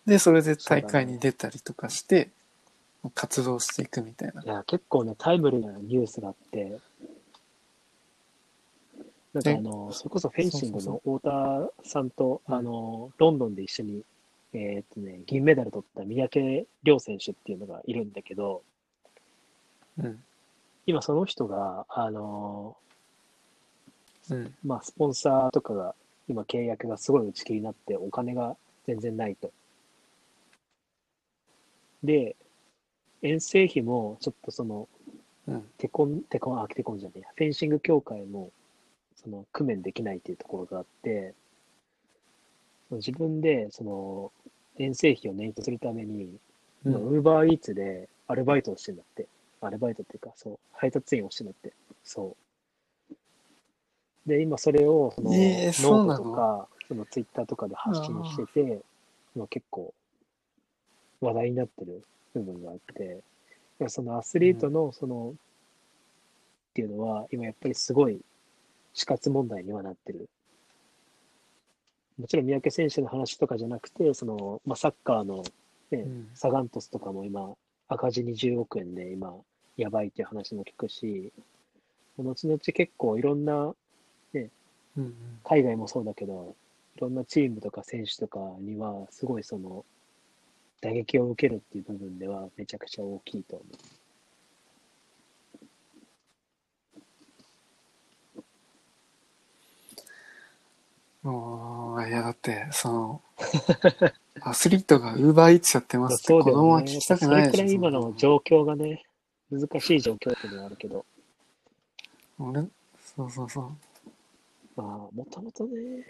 で、それで大会に出たりとかして、活動していくみたいな。いや、結構ね、タイムリーなニュースがあって、なんかあの、それこそフェンシングの太田さんと、うん。あの、ロンドンで一緒に、えーっとね、銀メダル取った三宅亮選手っていうのがいるんだけど、うん。今その人が、あの、うん。まあ、スポンサーとかが、今契約がすごい打ち切りになって、お金が全然ないと。で、遠征費もちょっとその、うん。テコン、テコン、あ、テコンじゃねえやフェンシング協会も、その、工面できないっていうところがあって、自分で、その、遠征費を捻出するために、ウうん。ーバーイーツでアルバイトをしてんだって。アルバイトっていうか、そう、配達員をしてんだって。そう。で、今それを、その、えーノートとか、そのツイッターとかで発信してて、まあ、結構話題になってる部分があって、そのアスリートのその、っていうのは、今やっぱりすごい死活問題にはなってる。もちろん三宅選手の話とかじゃなくて、その、まあ、サッカーの、ね、うんサガン鳥栖とかも今、赤字20億円で今、やばいっていう話も聞くし、後々結構いろんな、うん。海外もそうだけど、いろんなチームとか選手とかには、すごいその、打撃を受けるっていう部分ではめちゃくちゃ大きいと思う。もう、いやだって、その、アスリートがウーバーイーツやってますって 子供は聞きたくないでしょ。それくらい今の状況がね、難しい状況っていうのはあるけど、俺、そうそうそう。まあ、もともとね、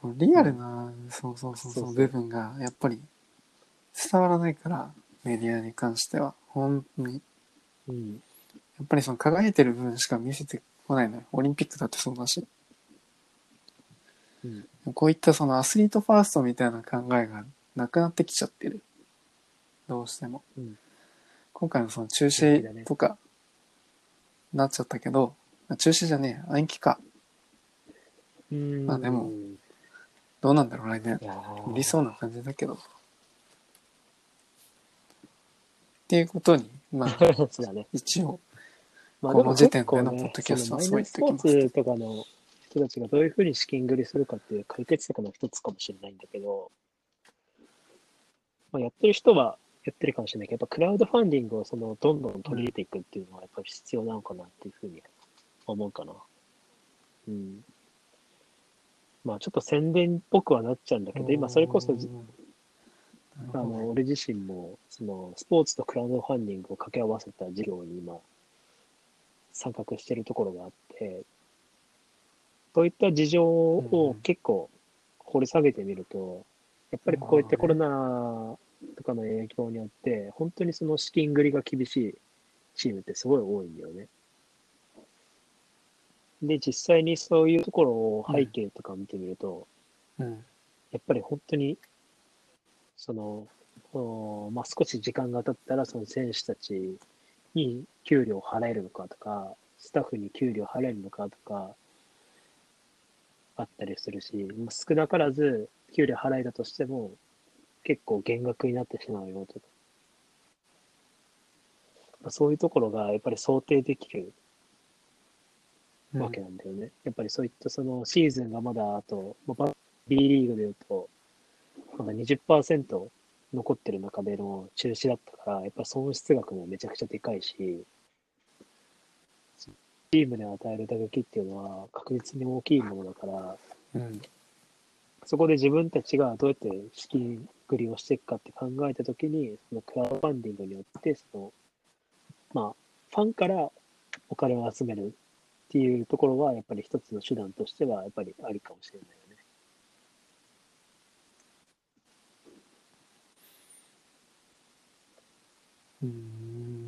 このリアルな、そうそうそうそううそそう部分がやっぱり伝わらないから、メディアに関しては。本当に。うん、やっぱりその輝いてる部分しか見せてこないのよ。オリンピックだってそうだし。うん、こういったそのアスリートファーストみたいな考えがなくなってきちゃってる。どうしても。うん今回のその中止とか、なっちゃったけど、あ中止じゃねえ、延期か。うん。まあでもどうなんだろう、来年無理そうな感じだけど。っていうことに、まあ。一応、まこの時点でのポッドキャストはそそう言ってきますスポーツとかの人たちがどういうふうに資金繰りするかっていう解決策の一つかもしれないんだけど、まあ、やってる人はやってるかもしれないけど、やっぱクラウドファンディングをそのどんどん取り入れていくっていうのはやっぱり必要なのかなっていうふうに思うかな。うん。まあちょっと宣伝っぽくはなっちゃうんだけど、今それこそじあの、俺自身も、その、スポーツとクラウドファンディングを掛け合わせた事業に今、参画してるところがあって、そういった事情を結構掘り下げてみると、やっぱりこういったコロナとかの影響によって、本当にその資金繰りが厳しいチームってすごい多いんだよね。で、実際にそういうところを背景とか見てみると、うん。やっぱり本当に、その、おまあ、少し時間が経ったら、その選手たちに給料を払えるのかとか、スタッフに給料払えるのかとか、あったりするし、まあ、少なからず給料払えたとしても、結構減額になってしまうよとか。まあ、そういうところがやっぱり想定できるうんわけなんだよね。やっぱりそういったそのシーズンがまだあと、まあ、B リーグでいうと、まだ20%残ってる中での中止だったから、やっぱ損失額もめちゃくちゃでかいし、チームで与える打撃っていうのは確実に大きいものだから、うん。そこで自分たちがどうやって資金繰りをしていくかって考えたときに、そのクラウドファンディングによって、その、まあ、ファンからお金を集めるっていうところは、やっぱり一つの手段としては、やっぱりありかもしれないよね。うーん。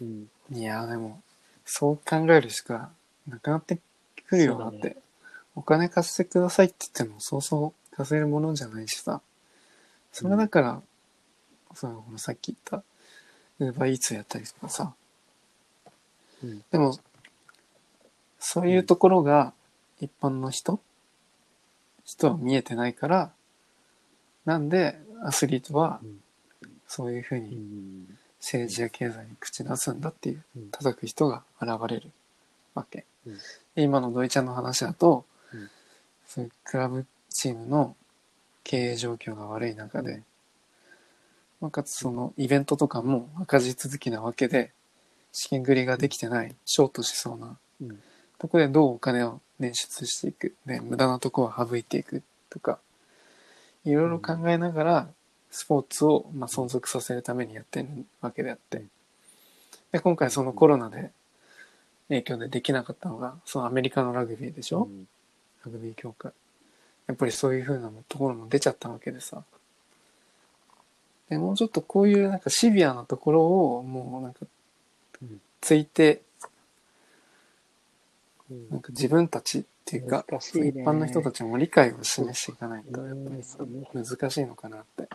うん。いや、でも、そう考えるしかなくなってくるよなって。お金貸してくださいって言っても、そうそう貸せるものじゃないしさ。それだから、その、さっき言った、ウーバーイーツやったりとかさ。うん。でも、そういうところが一般の人人は見えてないから、なんでアスリートはうんそういうふううにん。政治や経済に口出すんだっていううん叩く人が現れるわけ。今の土井ちゃんの話だと、うんそういうクラブチームの経営状況が悪い中で、まあかつそのイベントとかも赤字続きなわけで、資金繰りができてない、ショートしそうなうん。とこでどうお金を捻出していく。で、無駄なとこは省いていくとか、いろいろ考えながら、スポーツを、まあ、存続させるためにやってるわけであって。で、今回そのコロナで影響でできなかったのが、そのアメリカのラグビーでしょ、うんラグビー協会。やっぱりそういう風なところも出ちゃったわけでさ。で、もうちょっとこういうなんかシビアなところをもうなんかうんついてうんなんか自分たちっていうか、一般の人たちも理解を示していかないと、やっぱりさ難しいのかなって。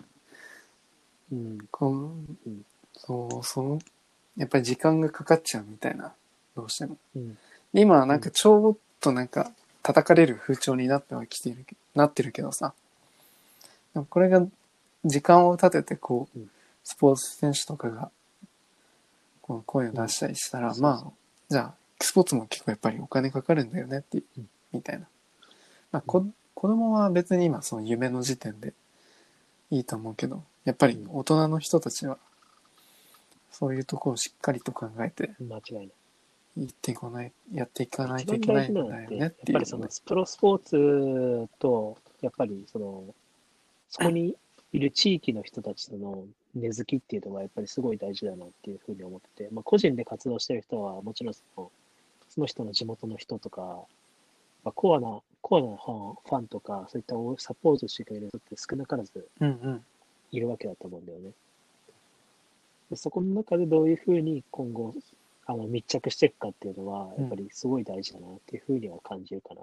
うん。こううんそう、その、やっぱり時間がかかっちゃうみたいな、どうしても。うん。今はなんかちょっとなんか叩かれる風潮になってはきているけ、なってるけどさ。でもこれが時間を立ててこううん、スポーツ選手とかが、こう声を出したりしたら、うんまあ、じゃあ、スポーツも結構やっぱりお金かかるんだよねってみたいな。まあ、こ、子供は別に今その夢の時点でいいと思うけど、やっぱり大人の人たちは、そういうところをしっかりと考えて、間違いない。言っていかない、やっていかない一といけないんだよねっていうぱりそのプロスポーツと、やっぱりその、そこにいる地域の人たちとの根付きっていうのがやっぱりすごい大事だなっていうふうに思ってて、まあ、個人で活動してる人はもちろんそのその人の地元の人とか、まあ、コアな、コアなファンファンとか、そういったサポートしてくれる人って少なからずうんうん。いるわけだと思うんだよね。でそこの中でどういうふうに今後あの密着していくかっていうのは、やっぱりすごい大事だなっていうふうには感じるかな。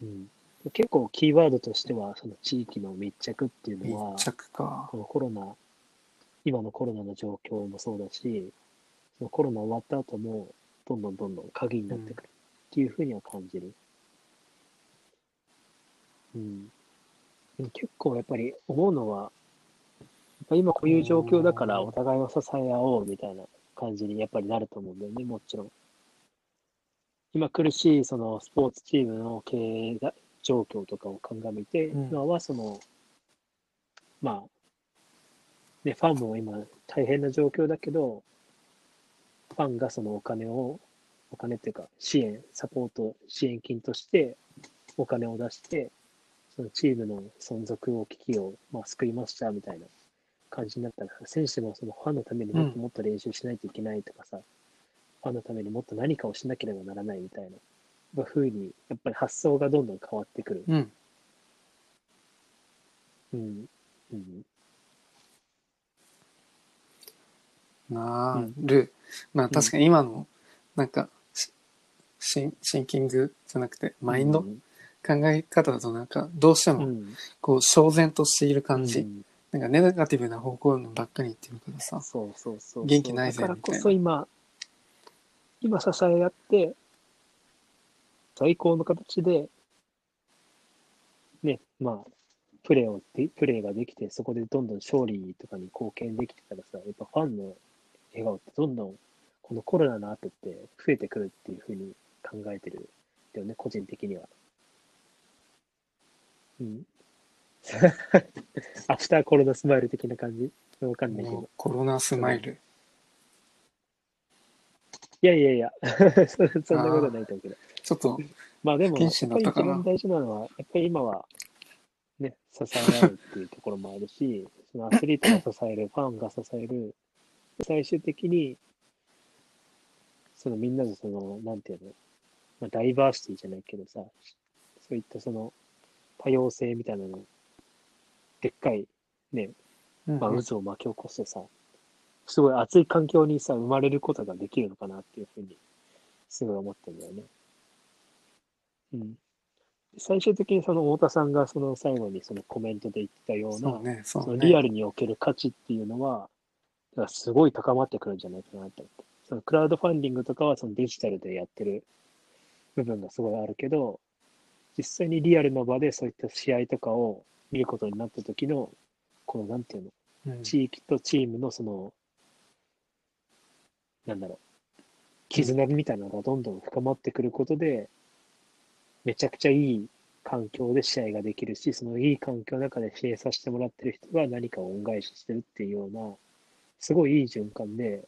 うん、結構キーワードとしては、その地域の密着っていうのは、密着か。このコロナ、今のコロナの状況もそうだし、そのコロナ終わった後も、どんどんどんどん鍵になってくるっていうふうには感じる。うん。結構やっぱり思うのは、ぱ今こういう状況だからお互いを支え合おうみたいな感じにやっぱりなると思うんだよね、もちろん。今苦しいそのスポーツチームの経営が状況とかを鑑みて、うん。今はその、まあ、ね、ファンも今大変な状況だけど、ファンがそのお金を、お金っていうか支援、サポート、支援金としてお金を出して、そのチームの存続を危機を、まあ、救いましたみたいな感じになったら、選手もそのファンのためにもっともっと練習しないといけないとかさ、ファンのためにもっと何かをしなければならないみたいな、ふうに、やっぱり発想がどんどん変わってくる。うん。うん。うん。なる。まあ確かに今の、なんか、しシンシンキングじゃなくて、マインド、うん考え方だとなんか、どうしても、うん。こう、焦然としている感じ。うんなんか、ネガティブな方向のばっかり言ってるからさ。そうそうそう。元気ないぜだからこみたいなそ今、今支え合って、最高の形で、ね、まあ、プレーをで、プレーができて、そこでどんどん勝利とかに貢献できてたらさ、やっぱファンの笑顔ってどんどん、このコロナの後って増えてくるっていうふうに考えてるよね、個人的には。うん。アフターコロナスマイル的な感じ？わかんないけど。コロナスマイル。いやいやいや、そそんなことはないと思うけど。ちょっと、まあでも、やっぱり一番大事なのは、やっぱり今は、ね、支え合うっていうところもあるし、そのアスリートが支える、ファンが支える、最終的に、そのみんなのその、なんていうの、まあ、ダイバーシティじゃないけどさ、そういったその多様性みたいなの、でっかいね、うんまあ、渦を巻き起こしてさ、すごい熱い環境にさ、生まれることができるのかなっていうふうに、すごい思ってんだよね。うん。最終的にその太田さんがその最後にそのコメントで言ってたような、そうね、そそうのね。リアルにおける価値っていうのは、だからすごい高まってくるんじゃないかなと思って。そのクラウドファンディングとかはそのデジタルでやってる部分がすごいあるけど、実際にリアルの場でそういった試合とかを見ることになった時の、このなんていうの、うん。地域とチームのその、なんだろう、絆みたいなのがどんどん深まってくることで、めちゃくちゃいい環境で試合ができるし、そのいい環境の中で試合させてもらってる人が何かを恩返ししてるっていうような、すごいいい循環で、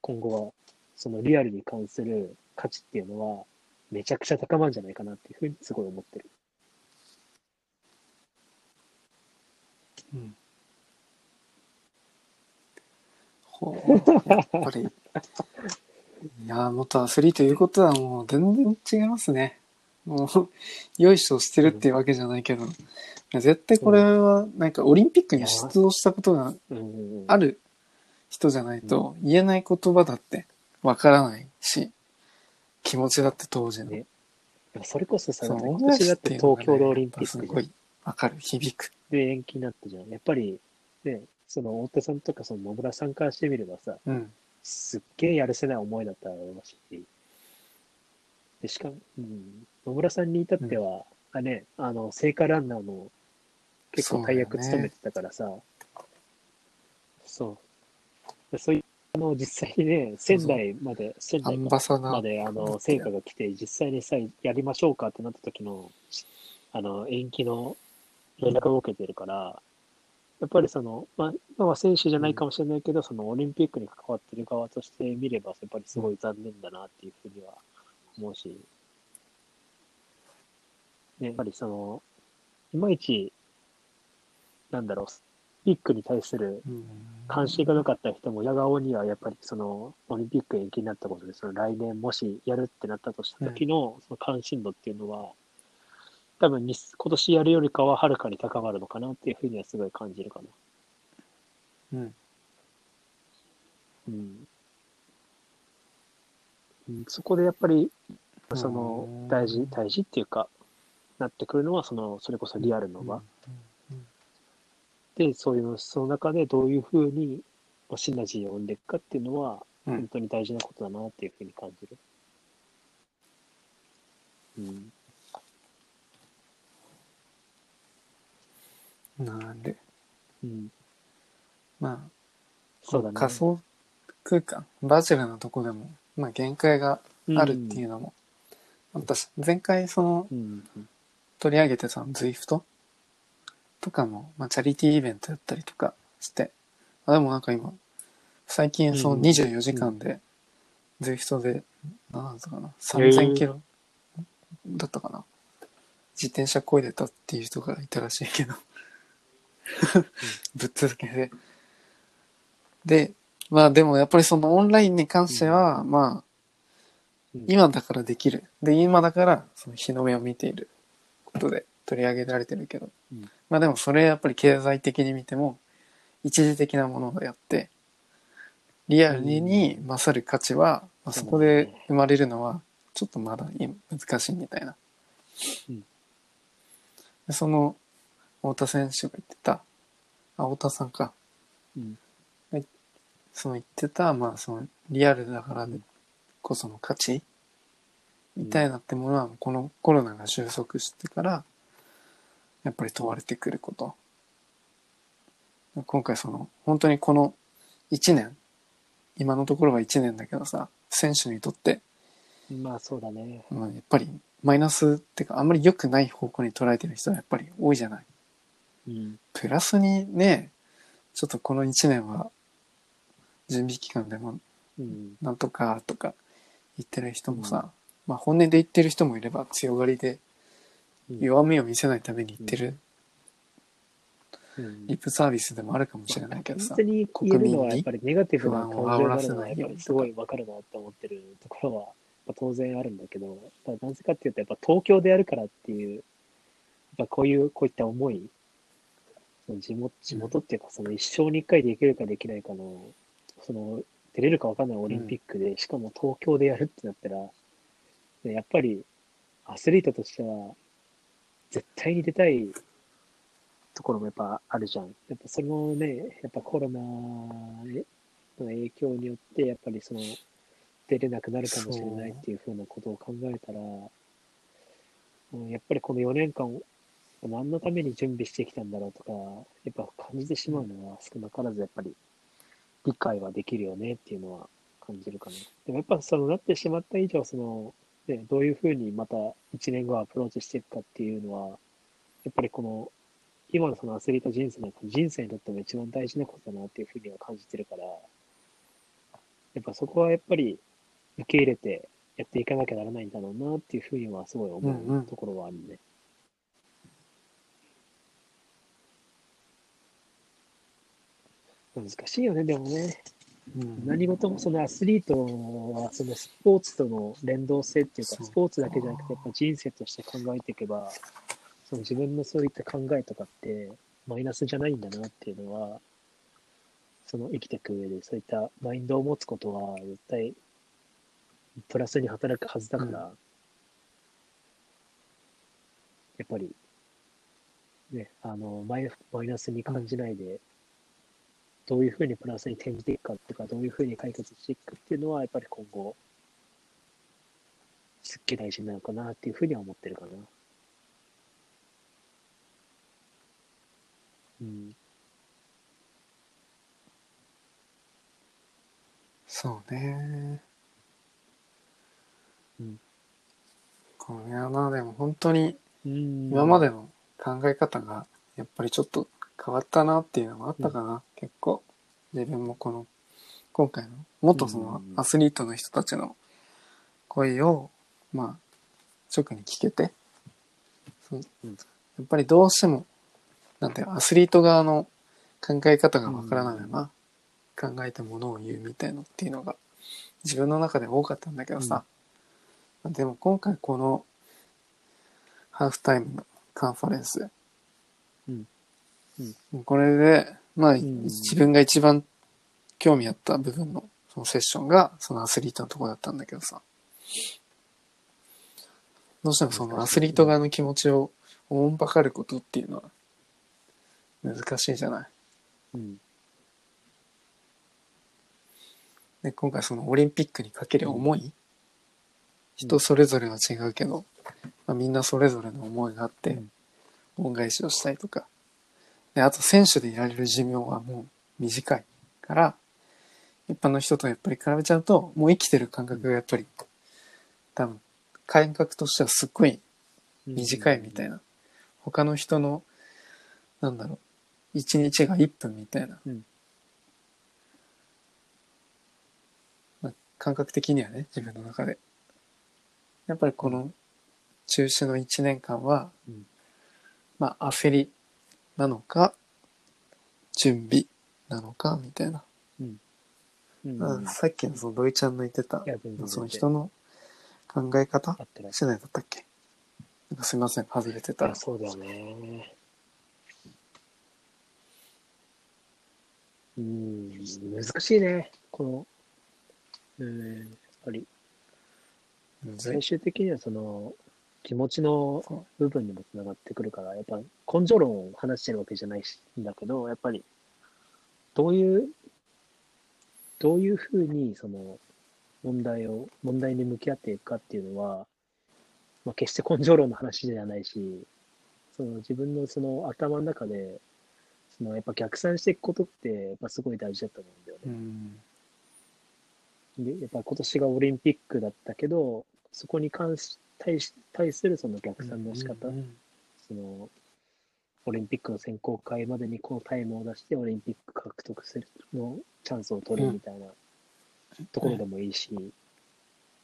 今後はそのリアルに関する価値っていうのは、めちゃくちゃ高まるんじゃないかなっていうふうにすごい思ってる。うんほうやっぱり。いや、元アスリートいうことはもう全然違いますね。もう、よいしょしてるっていうわけじゃないけど、いや絶対これは、なんかオリンピックに出場したことがうんうんうんある人じゃないと言えない言葉だってわからないし、気持ちだって当時の。ねそれこそさ、その今年だって東京でオリンピックすごいわかる、響く。で延期になったじゃん。やっぱり、ね、その太田さんとかその野村さんからしてみればさ、うん。すっげえやるせない思いだったらろうし、でしかも、うん、野村さんに至っては、あね、あの、聖火ランナーの結構大役務めてたからさ、そう,、そういう、あの、実際にね、仙台まで、仙アン台かバサダー。まで、あの、成果が来て、実際にさ、やりましょうかってなった時の、あの、延期の連絡を受けてるから、やっぱりその、まあ、今は選手じゃないかもしれないけど、そのオリンピックに関わってる側として見れば、やっぱりすごい残念だなっていうふうには思うし、ね、やっぱりその、いまいち、なんだろう、ピックに対するうん関心がなかった人も、矢顔にはやっぱりそのオリンピック延期になったことで、その来年もしやるってなったとした時のその関心度っていうのは、多分に今年やるよりかははるかに高まるのかなっていうふうにはすごい感じるかな。うん。うん。うん、そこでやっぱり、そのうん大事、大事っていうか、なってくるのは、その、それこそリアルの場。で、そういうの、その中でどういうふうにまあシナジーを生んでいくかっていうのは、うん本当に大事なことだなっていうふうに感じる。うん。なんで、うん。まあ、そうだね。仮想空間、バーチャルなとこでも、まあ限界があるっていうのも、私、前回そのうん。うん。取り上げてた ZWIFT とかも、まあチャリティーイベントやったりとかして、あでもなんか今、最近そのうん24時間で、ZWIFT で、なんだったかな、3000キロだったかな。自転車こいでたっていう人がいたらしいけど、ぶっ続けで。で、まあでもやっぱりそのオンラインに関しては、まあ、うん。今だからできる。で、今だからその日の目を見ている。ことで取り上げられてるけど、うん。まあでもそれやっぱり経済的に見ても一時的なものであって、リアルに勝る価値は、まあ、そこで生まれるのはちょっとまだ難しいみたいな。うん。でその太田選手が言ってた、あ、太田さんか。うん。その言ってた、まあそのリアルだからこその価値みたいなってものは、このコロナが収束してから、やっぱり問われてくること。今回その、本当にこの1年、今のところは1年だけどさ、選手にとって、まあそうだね。まあ、やっぱりマイナスっていうか、あんまり良くない方向に捉えてる人はやっぱり多いじゃない。うん。プラスにね、ちょっとこの1年は、準備期間でもうん。なんとかとか言ってる人もさ、まあ本音で言ってる人もいれば強がりでうん弱みを見せないために言ってるうんリップサービスでもあるかもしれないけどさ本当。に言えるのはやっぱりネガティブならせなはいようにすごいわかるなって思ってるところは、当然あるんだけど、なぜかっていうと、やっぱ東京でやるからっていう、やっぱこういう、こういった思い、地元地元っていうか、その一生に一回できるかできないかの、その出れるかわかんないオリンピックで、しかも東京でやるってなったら、ねやっぱりアスリートとしては、絶対に出たいところもやっぱあるじゃん。やっぱそのね、やっぱコロナの影響によって、やっぱりその、出れなくなるかもしれないっていうふうなことを考えたら、うんやっぱりこの4年間、何のために準備してきたんだろうとか、やっぱ感じてしまうのは少なからずやっぱり理解はできるよねっていうのは感じるかな。でもやっぱそのなってしまった以上、その、ね、どういうふうにまた1年後アプローチしていくかっていうのは、やっぱりこの、今のそのアスリート人生の中人生にとっても一番大事なことだなっていうふうには感じてるから、やっぱそこはやっぱり受け入れてやっていかなきゃならないんだろうなっていうふうにはすごい思うんううんところはあるね。難しいよね、でもね。うん。何事もそのアスリートはそのスポーツとの連動性っていうか、スポーツだけじゃなくて、やっぱ人生として考えていけば、その自分のそういった考えとかってマイナスじゃないんだなっていうのは、その生きていく上でそういったマインドを持つことは絶対プラスに働くはずだから、うやっぱり、ね、あのマイ、マイナスに感じないで、どういうふうにプラスに転じていくかとか、どういうふうに解決していくっていうのは、やっぱり今後、すっげえ大事なのかなっていうふうには思ってるかな。うん。そうね。うんこれはな、でも本当にうん今までの考え方がやっぱりちょっと変わったなっていうのがあったかな、結構。自分もこの、今回の、元そのうんアスリートの人たちの声を、まあ、直に聞けて、そううん。やっぱりどうしても、なんていうのアスリート側の考え方がわからないな、考えてものを言うみたいのっていうのが自分の中で多かったんだけどさ、でも今回このハーフタイムのカンファレンス、うん。これで、まあ、ん自分が一番興味あった部分のそのセッションがそのアスリートのところだったんだけどさ、どうしてもそのアスリート側の気持ちをおもんばかることっていうのは難しいじゃない。うん。で、今回そのオリンピックにかける思い、人それぞれは違うけど、まあ、みんなそれぞれの思いがあって、うん恩返しをしたりとか。で、あと選手でいられる寿命はもう短いから、一般の人とやっぱり比べちゃうと、もう生きてる感覚がやっぱり、多分、感覚としてはすっごい短いみたいな。他の人の、なんだろう、一日が1分みたいな。うんまあ、感覚的にはね、自分の中で。やっぱりこの中止の1年間は、うんまあ焦りなのか、準備なのか、みたいな。うん。うんさっきのその土井ちゃんの言ってたいや全然全然その人の考え方合ってない。次第だったっけ？なんかすいません、外れてたら。そうだよね。うん、難しいね。この、うん、やっぱり、むずい最終的にはその、気持ちの部分にもつながってくるから、やっぱ根性論を話してるわけじゃないしんだけど、やっぱり、どういう、どういうふうにその問題を、問題に向き合っていくかっていうのは、まあ、決して根性論の話じゃないし、その自分のその頭の中で、そのやっぱ逆算していくことって、やっぱすごい大事だと思うんだよね。うん。で、やっぱ今年がオリンピックだったけど、そこに関し対し対するその逆算の仕方、うんそのオリンピックの選考会までにこのタイムを出してオリンピック獲得するのチャンスを取るみたいなところでもいいし、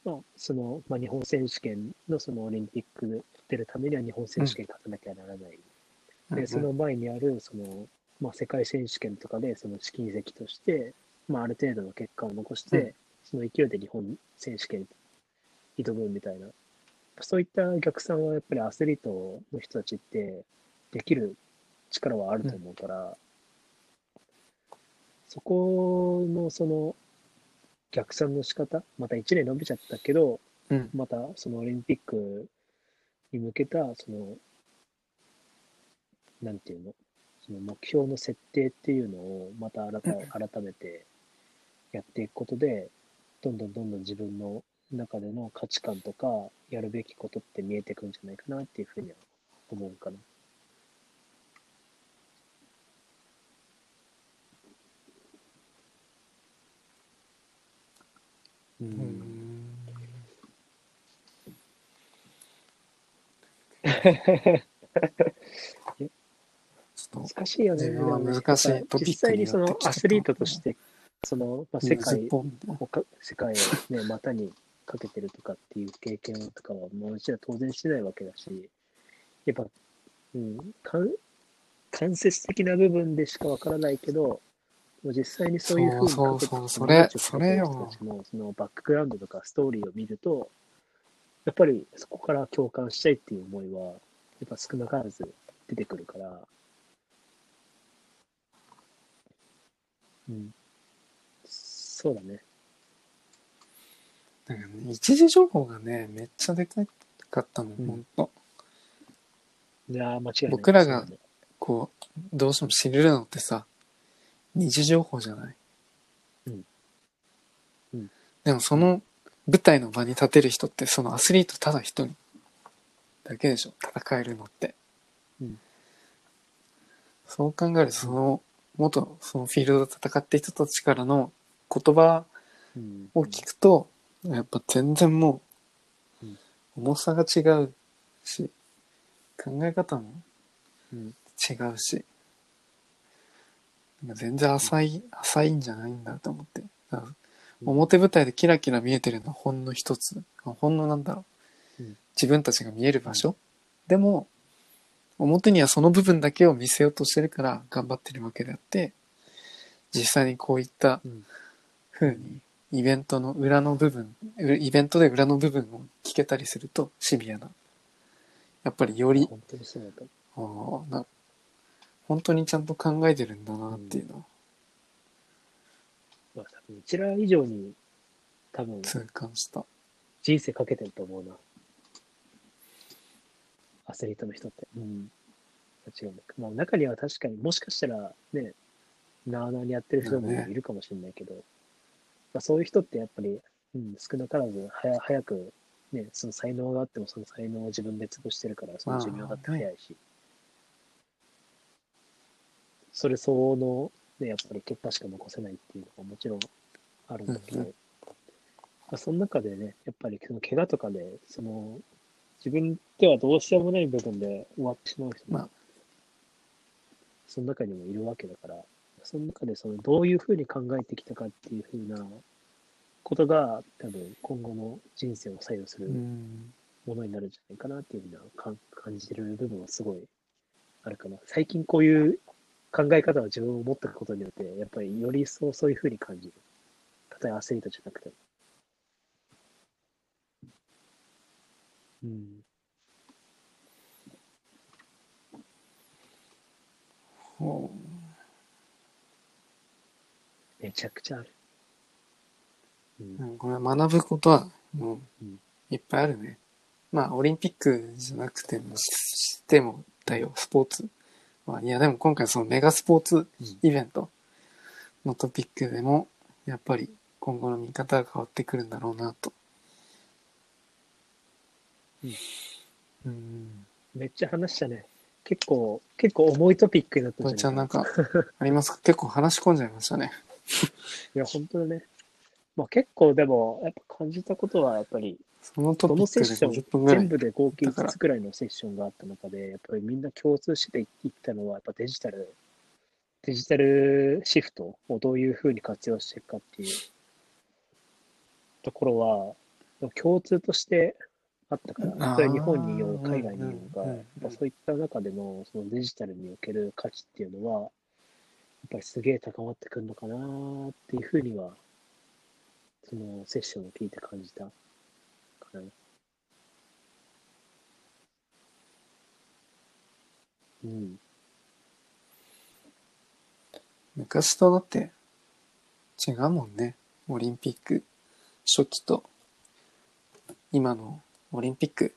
まあ、その、まあ、日本選手権のそのオリンピックで出るためには日本選手権勝たなきゃならない。うんで、その前にある、その、まあ、世界選手権とかでその試金石として、まあ、ある程度の結果を残して、うん。その勢いで日本選手権に挑むみたいな、そういった逆算はやっぱりアスリートの人たちってできる力はあると思うから、そこのその逆算の仕方、また1年伸びちゃったけど、うん。またそのオリンピックに向けた、その、なんていうの、その目標の設定っていうのをまた改 改めてやっていくことで、どんどんどんどん自分の中での価値観とか、やるべきことって見えてくるんじゃないかなっていうふうには思うかな。ううん 難しいよね。自分は難しい実際にそのアスリートとして、その、まあ、世界水っぽみたいな他世界をね、股にかけてるとかっていう経験とかは、もちろん当然してないわけだし、やっぱ、うん、間間接的な部分でしかわからないけど、もう実際にそういうふうにそうかけてそうそうそれそれよ人たちのそのバックグラウンドとかストーリーを見ると、やっぱりそこから共感したいっていう思いは、やっぱ少なからず出てくるから、うん。そうだね。なんかね、一時情報がね、めっちゃでかかったの、うんほんと。いやー、間違いない。僕らがこう、どうしても知れるのってさ、二次情報じゃない？うんうんでもその舞台の場に立てる人って、そのアスリートただ一人だけでしょ、戦えるのって。うんそう考えると、その、元、そのフィールドで戦っていた人たちからの言葉うんを聞くと、やっぱ全然もううん、重さが違うし、考え方もうん違うし、なんか全然浅い、浅いんじゃないんだと思って。表舞台でキラキラ見えてるのはほんの一つ。ほんのなんだろううん。自分たちが見える場所。でも、表にはその部分だけを見せようとしてるから頑張ってるわけであって、実際にこういったうん風にイベントの裏の部分、うイベントで裏の部分を聞けたりするとシビアな。やっぱりより、本当にそうだとあーな本当にちゃんと考えてるんだなっていうのをまあ、多分うちら以上に多分痛感した。人生かけてると思うな。アスリートの人って。うん。間違いなく。まあ中には確かにもしかしたらね、なあなあにやってる人もまあねいるかもしれないけど、まあ、そういう人ってやっぱり、うん、少なからず早早く、ね、その才能があってもその才能を自分で潰してるから、その寿命だって早いし、それ相応の、ね、やっぱり結果しか残せないっていうのがもちろんあるんだけど、うんうまあ、その中でね、やっぱりその怪我とかで、その自分ではどうしようもない部分で終わってしまう人も、まあ。その中にもいるわけだから、その中でそのどういうふうに考えてきたかっていうふうなことが多分今後の人生を左右するうん。ものになるんじゃないかなっていうふうな感感じてる部分はすごいあるかな。最近こういう考え方を自分を持ったことによって、やっぱりより一層そういうふうに感じる。たとえアスリートじゃなくても。うん。ほめちゃくちゃある。うんううんごめん、学ぶことはもううんいっぱいあるね。まあ、オリンピックじゃなくても、ししてもだよ、スポーツ。まあ、いや、でも今回そのメガスポーツイベントのトピックでも、やっぱり今後の見方が変わってくるんだろうなと。うんうん。めっちゃ話したね。結構、結構重いトピックになったこれちゃんなんか。か、ありますか？結構話し込んじゃいましたね。いや、本当だね。まあ結構でも、やっぱ感じたことは、やっぱり、そのトどピッセッション50分ぐらい全。部で合計だから5つくらいのセッションがあった中で、やっぱりみんな共通していったのは、やっぱデジタル、デジタルシフトをどういうふうに活用していくかっていうところは、共通としてあったから、あーそれは日本にいよう、海外にいようが、うんうんうんやっぱそういった中でのそのデジタルにおける価値っていうのは、ぱりすげえ高まってくるのかなっていうふうには、そのセッションを聞いて感じたかな。うん。昔とだって違うもんね。オリンピック初期と今のオリンピック。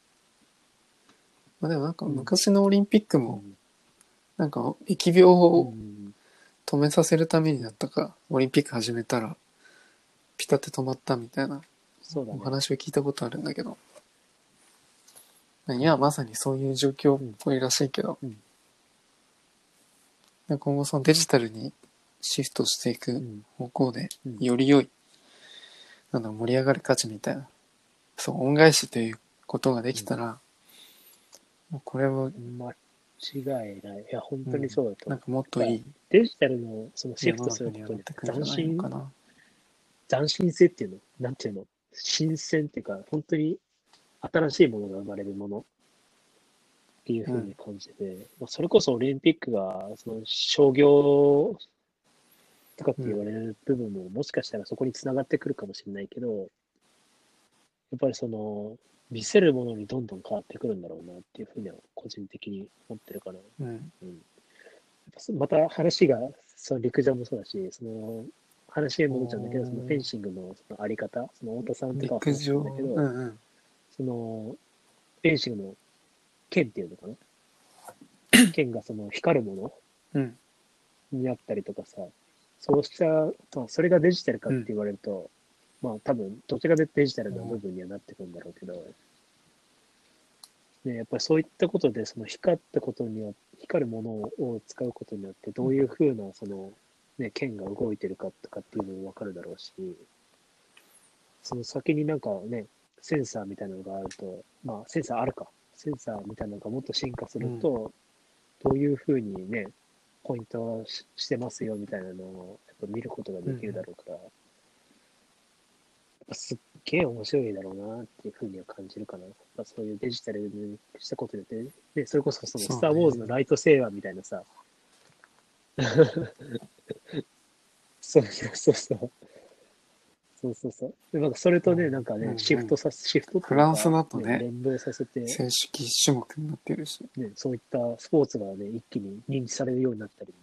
まあでもなんか昔のオリンピックもなんか疫病うをん。止めさせるためになったか、オリンピック始めたらピタって止まったみたいなおそうだね。話を聞いたことあるんだけど。今まさにそういう状況っぽいらしいけど、うんで今後そのデジタルにシフトしていうくん。方向でうんより良い、なんだ盛り上がる価値みたいな、そう、恩返しということができたら、もうこれを間違いない。いや、本当にそうだと思う。なんかもっといいデジタルのそのシ世フトすることになってくるん斬新のかな。斬新性っていうの？なんていうの？新鮮っていうか、本当に新しいものが生まれるものっていうふうに感じてて、まあそれこそオリンピックが、その商業とかって言われる部分も、もしかしたらそこにつながってくるかもしれないけど、やっぱりその、見せるものにどんどん変わってくるんだろうなっていうふうには個人的に思ってるかな。うん。うんまた話が、その陸上もそうだし、その話に戻っちゃうんだけど、そのフェンシングのそのあり方、その太田さんとかは陸上、話したんだけど、うんうん。そのフェンシングの剣っていうのかな？剣がその光るもうん。のにあったりとかさ、そうした、まあ、それがデジタルかって言われると、まあ多分、どちらかでデジタルな部分にはなってくるんだろうけど、ね、やっぱりそういったことで、その光ったことによって、光るものを使うことによって、どういうふうな、その、ね、剣が動いてるかとかっていうのもわかるだろうし、その先になんかね、センサーみたいなのがあると、まあセンサーあるか。センサーみたいなのがもっと進化すると、どういうふうにね、ポイントをししてますよみたいなのをやっぱ見ることができるだろうから、やっぱすっげえ面白いだろうなっていうふうには感じるかな。やっぱそういうデジタルにしたことによって、ね、それこそそのスター・ウォーズのライトセーバーみたいなさ、そうそうそうそう。そうそうそう。で、なんかそれとね、うんなんかね、うんシフトさせ、シフトフランスだとね連動させて、正式種目になってるし。ね、そういったスポーツがね、一気に認知されるようになったりも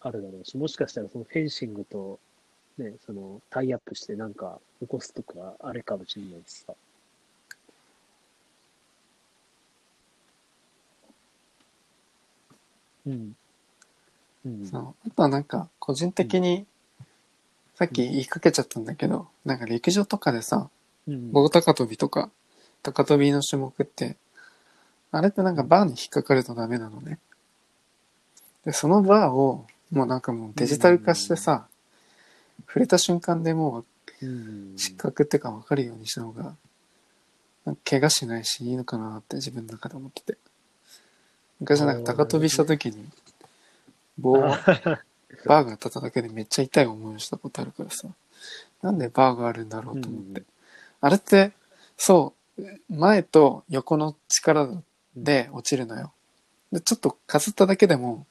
あるだろうし、もしかしたらそのフェンシングと、ね、そのタイアップしてなんか起こすとかあれかもしれないしさ。うん。うん。そうあとはなんか、個人的に、さっき言いかけちゃったんだけど、なんか陸上とかでさ、うん。棒高跳びとか、高跳びの種目って、あれってなんかバーに引っかかるとダメなのね。で、そのバーを、もうなんかもうデジタル化してさ、触れた瞬間でもう失格ってか分かるようにした方が、怪我しないしいいのかなって自分の中で思ってて。昔なんか高跳びした時に、棒、バーが当たっただけでめっちゃ痛い思いをしたことあるからさ、なんでバーがあるんだろうと思って。うんあれって、そう、前と横の力で落ちるのよ。で、ちょっとかすっただけでも、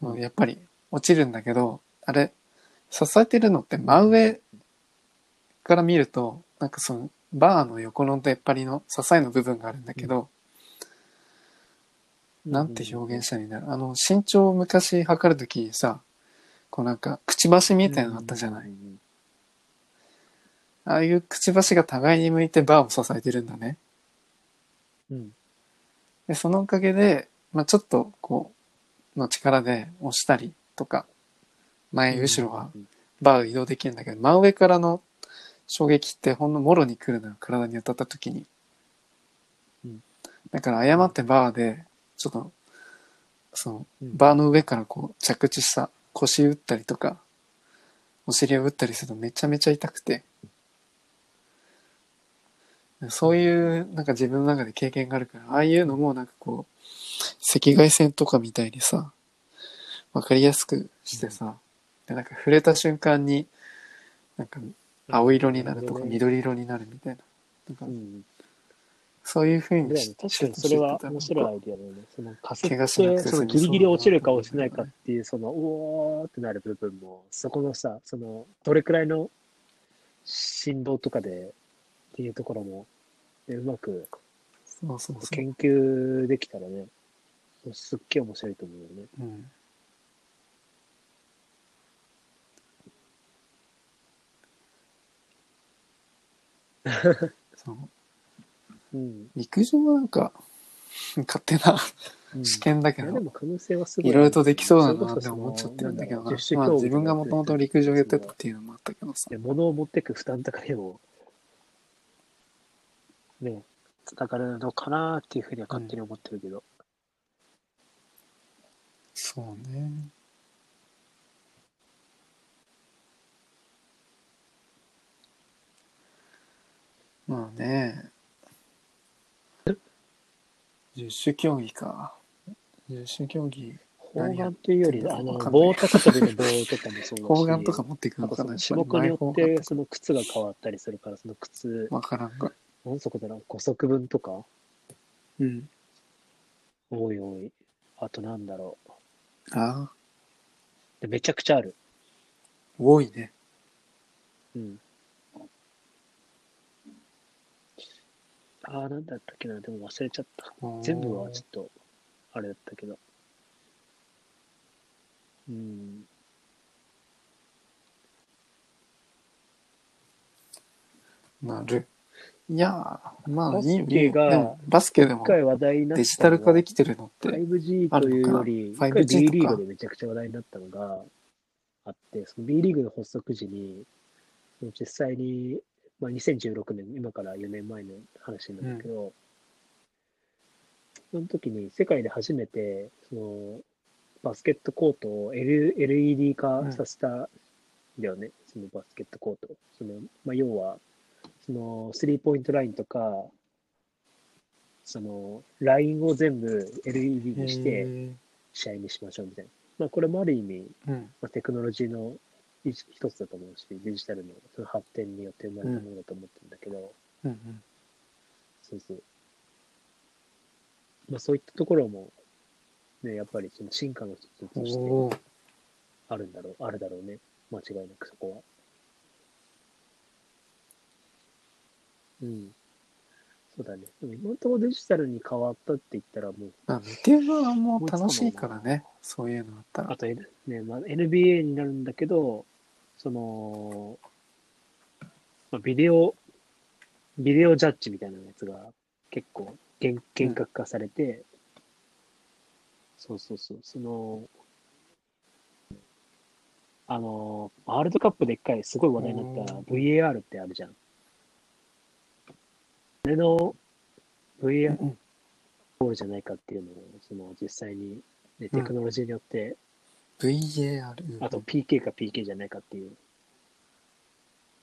うんやっぱり落ちるんだけど、あれ、支えてるのって真上から見ると、なんかその、バーの横の出っ張りの支えの部分があるんだけど、なんて表現したらいいんだろう。あの、身長を昔測るときにさ、こうなんか、くちばしみたいなのあったじゃない。うんああいうくちばしが互いに向いてバーを支えてるんだね。うん。で、そのおかげで、まあちょっと、こう、の力で押したりとか、前、後ろはバー移動できるんだけど、真上からの衝撃ってほんのもろに来るのよ、体に当たった時に。うん。だから誤ってバーで、ちょっと、その、うん。バーの上からこう着地した腰打ったりとか、お尻を打ったりするとめちゃめちゃ痛くて、そういうなんか自分の中で経験があるから、ああいうのもなんかこう、赤外線とかみたいにさ、わかりやすくしてさ、でなんか触れた瞬間に、なんか青色になるとか緑色になるみたいな。なんかうん。そういうふうにし確かにそれは面白いアい。イディアだよね。その、かすって、そのギリギリ落ちるか落ちないかっていう、その、うおーってなる部分も、そこのさ、その、どれくらいの振動とかでっていうところも、ねうまくそうそうそう。研究できたらね、すっげえ面白いと思うよね。うん。そううん。陸上はなんか、勝手なうん試験だけど、いろいろとできそうだなって思っちゃってるんだけどな。まあ自分がもともと陸上やってたそっていうのもあったけどさ物を持ってく負担とかにも、ね、つながるのかなっていうふうには勝手に思ってるけど。そうね。まあね。十種競技か。十種競技。砲丸というより、あの、棒高跳びの棒とかもそうだし、砲丸とか持っていくののかな？種目によって、その靴が変わったりするから、その靴、わからんが。何足だろう、5足分とか、うん。多い多い。あとなんだろう。ああ、でめちゃくちゃある。多いね。うん。ああ、なんだったっけな、でも忘れちゃった。全部はちょっと、あれだったけど。うん。なる。いやー、まあバスいいケがでもバスケでもデジタル化できてるのって、5G というより、一回 5G B リーグでめちゃくちゃ話題になったのがあって、その B リーグの発足時に、実際に、まあ、2016年、今から4年前の話なんだけど、その時に世界で初めて、そのバスケットコートを L LED 化させたんだよね、そのバスケットコート。そのまあ、要は、そのスリーポイントラインとか、そのラインを全部 LED にしてへ試合にしましょうみたいな。まあ、これもある意味、ーうん。まあ、テクノロジーの一一つだと思うし、デジタルのその発展によって生まれたものだと思ってるんだけど、うんうん。そうそう。まあ、そういったところも、ね、やっぱりその進化の一つとしてあるんだろう、あるだろうね。間違いなくそこは。うん。そうだね。でも今のところデジタルに変わったって言ったらもう、まあ、見てるのも楽しいからね。そういうのあったら。あと、N ね、まあ、NBA になるんだけど、その、まあ、ビデオ、ビデオジャッジみたいなやつが結構厳厳格化されて、そうそうそう、その、あの、ワールドカップで一回すごい話題になった VAR ってあるじゃん。あれのルじゃないかっていうのを、その実際に、ね、テクノロジーによって VAR。あと PK か PK じゃないかっていう、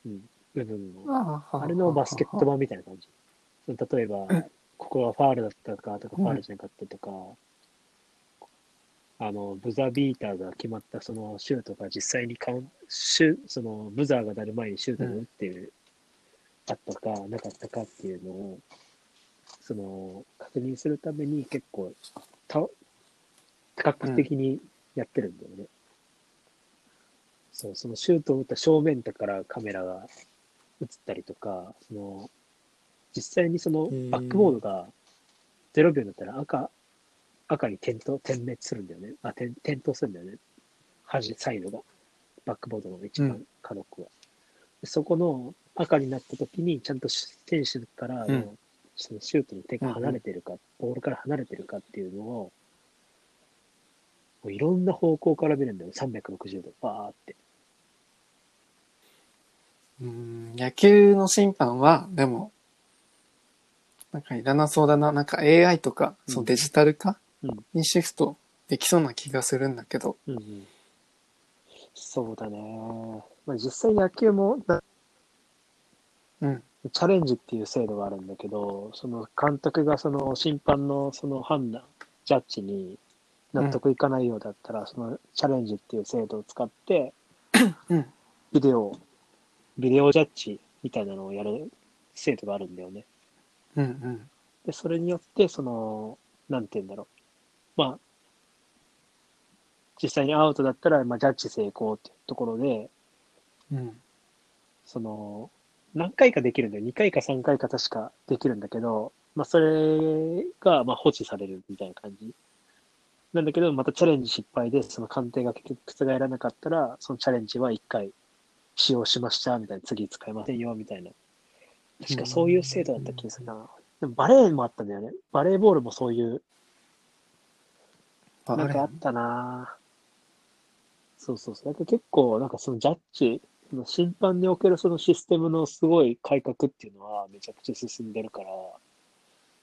うん、部分の、ああれのバスケット版みたいな感じ。例えば、ここがファールだったかとか、ファールじゃなかったとか、あの、ブザービーターが決まったそのシュートが実際にカウンシュそのブザーが鳴る前にシュートを打ってる、あったかなかったかっていうのを、その、確認するために結構、た多角的にやってるんだよね。そう、そのシュートを打った正面からカメラが映ったりとか、その、実際にそのバックボードが0秒になったら赤、赤に点灯、点滅するんだよね。あ、点、点灯するんだよね。端、サイドが。バックボードの一番角っこが。でそこの赤になった時に、ちゃんとし選手からの、うんそのシュートの手が離れてるか、ボールから離れてるかっていうのを、もういろんな方向から見るんだよ。360度、バーって。うん、野球の審判は、でも、なんかいらなそうだな。なんか AI とか、うんそうデジタル化うんにシフトできそうな気がするんだけど。うんうん。そうだね。まあ、実際野球もなうん。チャレンジっていう制度があるんだけど、その監督がその審判のその判断、ジャッジに納得いかないようだったら、そのチャレンジっていう制度を使って、うん。ビデオ、ビデオジャッジみたいなのをやる制度があるんだよね。うんうん。で、それによって、その、なんて言うんだろう。まあ、実際にアウトだったら、まあ、ジャッジ成功っていうところで、うん。その、何回かできるんだよ。2回か3回か確かできるんだけど、まあ、それが、まあ、放置されるみたいな感じ。なんだけど、またチャレンジ失敗で、その鑑定が結局覆らなかったら、そのチャレンジは1回使用しました、みたいな、次使いませんよ、みたいな。確かそういう制度だった気がするな。でもバレーもあったんだよね。バレーボールもそういう、なんかあったなそうそうそう。なんか結構、なんかそのジャッジ、その審判におけるそのシステムのすごい改革っていうのはめちゃくちゃ進んでるから、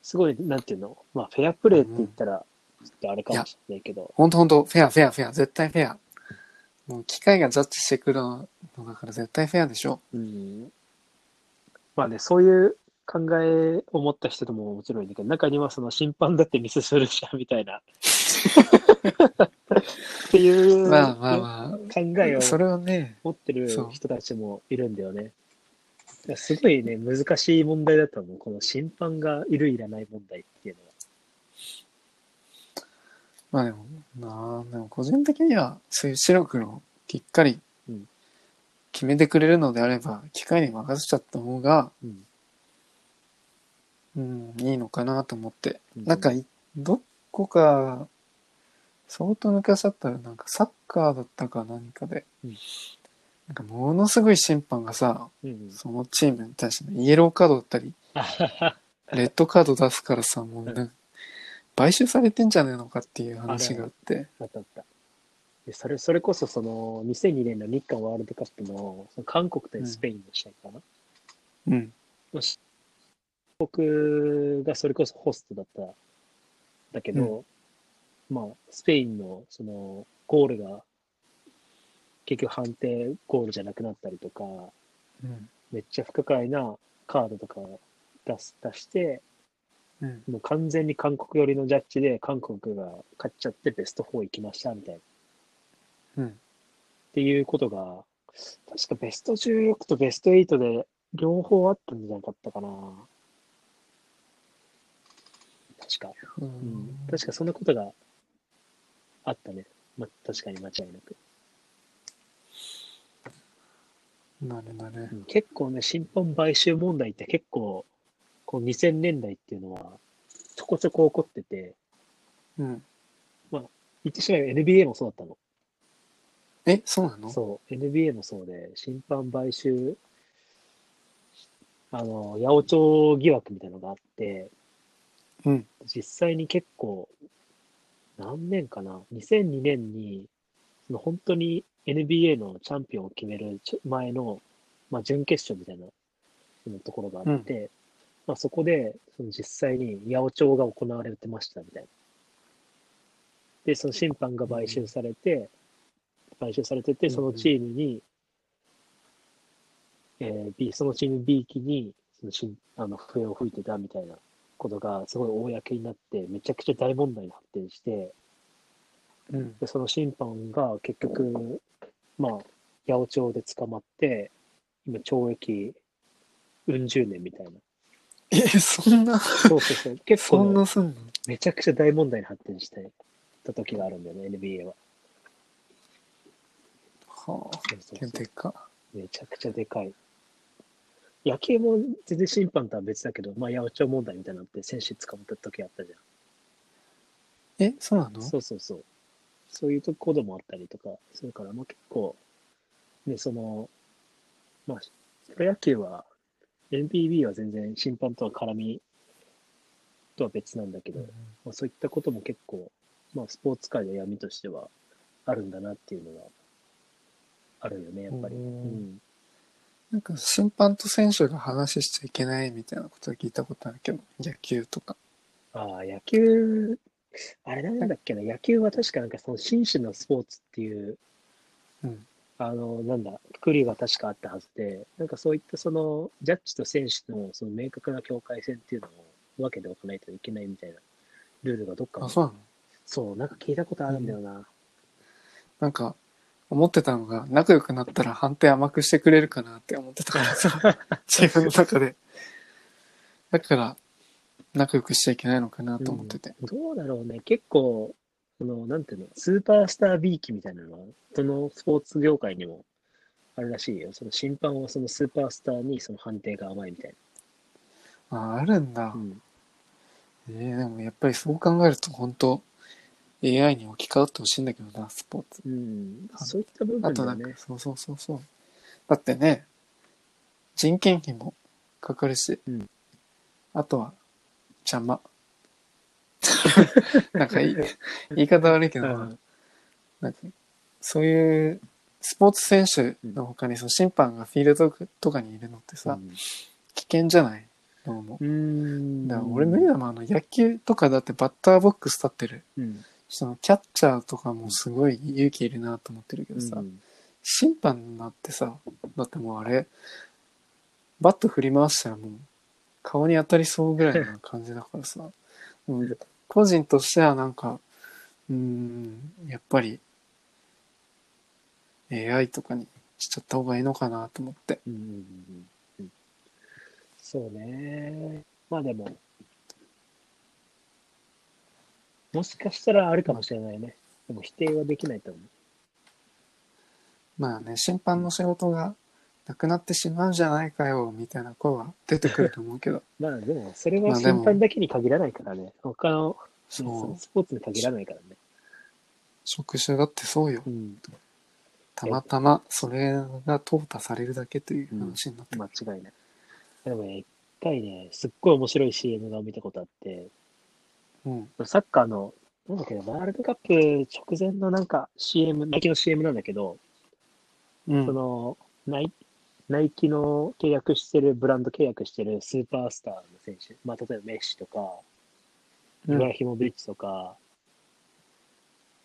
すごい、なんていうの、まあフェアプレーって言ったら、ちょっとあれかもしれないけど、ほんとほんと、フェア、フェア、フェア、絶対フェア。もう機械がジャッジしてくるのだから絶対フェアでしょ。うん。まあね、そういう考えを持った人でももちろんいるけど、中にはその審判だってミスするじゃんみたいな。っていうまあまあま考えをあ。それはね、持ってるそう人たちもいるんだよね。だからすごいね、難しい問題だと思う。この審判がいるいらない問題っていうのは。まあでも、なあ、でも個人的には、そういう白黒きっかりうん決めてくれるのであれば、機械に任せちゃった方が、うん。うん、いいのかなと思って。うんなんかい、どこか、相当昔だったら、なんかサッカーだったか何かで、うんなんかものすごい審判がさ、うん。そのチームに対してイエローカードだったり、レッドカード出すからさ、もうね、買収されてんじゃねえのかっていう話があって。あったあった。でそれそれこそその2002年の日韓ワールドカップのその韓国対スペインの試合かな、うん。僕がそれこそホストだっただけど、まあスペインのそのゴールが結局判定ゴールじゃなくなったりとかうん。めっちゃ不可解なカードとか出す出してうん。もう完全に韓国寄りのジャッジで韓国が勝っちゃってベスト4行きましたみたいなうん。っていうことが、確かベスト16とベスト8で両方あったんじゃなかったかな。確か。ううんん。確かそんなことがあったね。ま、確かに間違いなく。なるなるう。ん結構ね、審判買収問題って結構、こう2000年代っていうのはちょこちょこ起こってて、うん。言ってしまえば NBA もそうだったの。え、そうなの？そう、NBA もそうで、審判買収、あの、八百長疑惑みたいなのがあって、うん。実際に結構、何年かな ?2002 年に、その本当に NBA のチャンピオンを決める前の、まあ、準決勝みたいなそのところがあって、まあ、そこで、その実際に八百長が行われてましたみたいな。で、その審判が買収されて、買収されてて、うんそのチームに、えー B、そのチーム B 期に、そのしんあの笛を吹いてたみたいなことがすごい公になって、めちゃくちゃ大問題に発展して、うん。でその審判が結局、まあ、八百長で捕まって、今懲役、うん十年みたいな。え、そんな、そうそうそう。結そん構、なすんの？めちゃくちゃ大問題に発展してた時があるんだよね、NBA は。はあ、そうそうそうでか。めちゃくちゃでかい。野球も全然審判とは別だけど、まあ、八百長問題みたいなのって選手捕まった時あったじゃん。え、そうなの？そうそうそう。そういうところもあったりとかするから、まあ結構、ね、その、まあ、プロ野球は、NPB は全然審判とは絡みとは別なんだけど、まあ、そういったことも結構、まあスポーツ界の闇としてはあるんだなっていうのはあるよね、やっぱり。ううんん。なんか審判と選手が話しちゃいけないみたいなことは聞いたことあるけど、野球とか。ああ、野球、あれなんだっけな、野球は確かなんかその紳士のスポーツっていう、うん。あの、なんだ、くくりが確かあったはずで、なんかそういったその、ジャッジと選手のその明確な境界線っていうのを分けておかないといけないみたいなルールがどっかあ、にそうなの？そう、なんか聞いたことあるんだよな。なんか、思ってたのが、仲良くなったら判定甘くしてくれるかなって思ってたからさ、自分の中で。だから、仲良くしちゃいけないのかなと思ってて。どうだろうね。結構、その、なんていうの、スーパースター B 期みたいなのは、そのスポーツ業界にもあるらしいよ。その審判はそのスーパースターにその判定が甘いみたいああ、あるんだな。う。ん。えー、でもやっぱりそう考えると本当 AI に置き換わってほしいんだけどな、スポーツ。うん。そういった部あとなんか分だよね、。そうそうそうそう。だってね、人件費もかかるし、うんあとは邪魔。なんかいい言い方悪いけど、うんなんかそういうスポーツ選手の他にその審判がフィールドとかにいるのってさ、危険じゃない？どうも。うん。だから俺無理だもん、あの野球とかだってバッターボックス立ってる。うん。そのキャッチャーとかもすごい勇気いるなと思ってるけどさ、うん審判になってさ、だってもうあれ、バット振り回したらもう顔に当たりそうぐらいな感じだからさ、うん個人としてはなんか、うーん、やっぱり AI とかにしちゃった方がいいのかなと思って。うんそうね。まあでも、もしかしたらあるかもしれないね。でも否定はできないと思う。まあね、審判の仕事がなくなってしまうんじゃないかよ、みたいな声は出てくると思うけど、まあでも、それは審判だけに限らないからね。他のその、スポーツに限らないからね。職種だってそうよう。ん。たまたまそれが淘汰されるだけという話になってる。間違いない。でもね、一回ね、すっごい面白い CM が見たことあって、うん。サッカーの、なんだっけな、ワールドカップ直前のなんか CM、ナイキの CM なんだけど、うん。そのナイ、ナイキの契約してる、ブランド契約してるスーパースターの選手、まあ、例えばメッシとか、イうんブラヒモビッチとか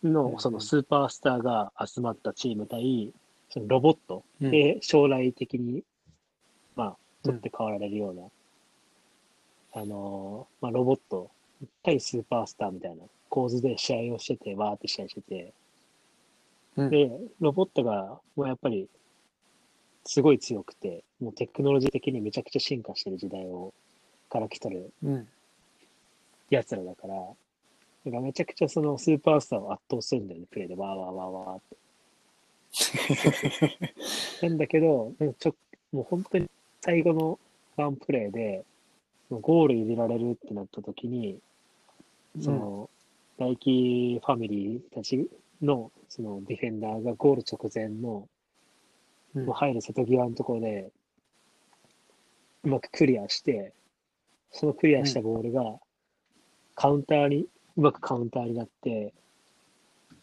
うんの、そのスーパースターが集まったチーム対、そのロボットうんで将来的に、まあ、取って代わられるような、あのー、まあ、ロボット対スーパースターみたいな構図で試合をしてて、わーって試合してて、うんで、ロボットがもうやっぱりすごい強くて、もうテクノロジー的にめちゃくちゃ進化してる時代をから来とるうん。奴らだから、なんかめちゃくちゃそのスーパースターを圧倒するんだよね、プレイで。わーわーわーわーって。なんだけど、ちょもう本当に最後のワンプレーで、ゴール入れられるってなった時に、その、大輝ファミリーたちの、そのディフェンダーがゴール直前の、うん。もう入る瀬戸際のところで、うまくクリアして、そのクリアしたボールが、カウンターに、うまくカウンターになって、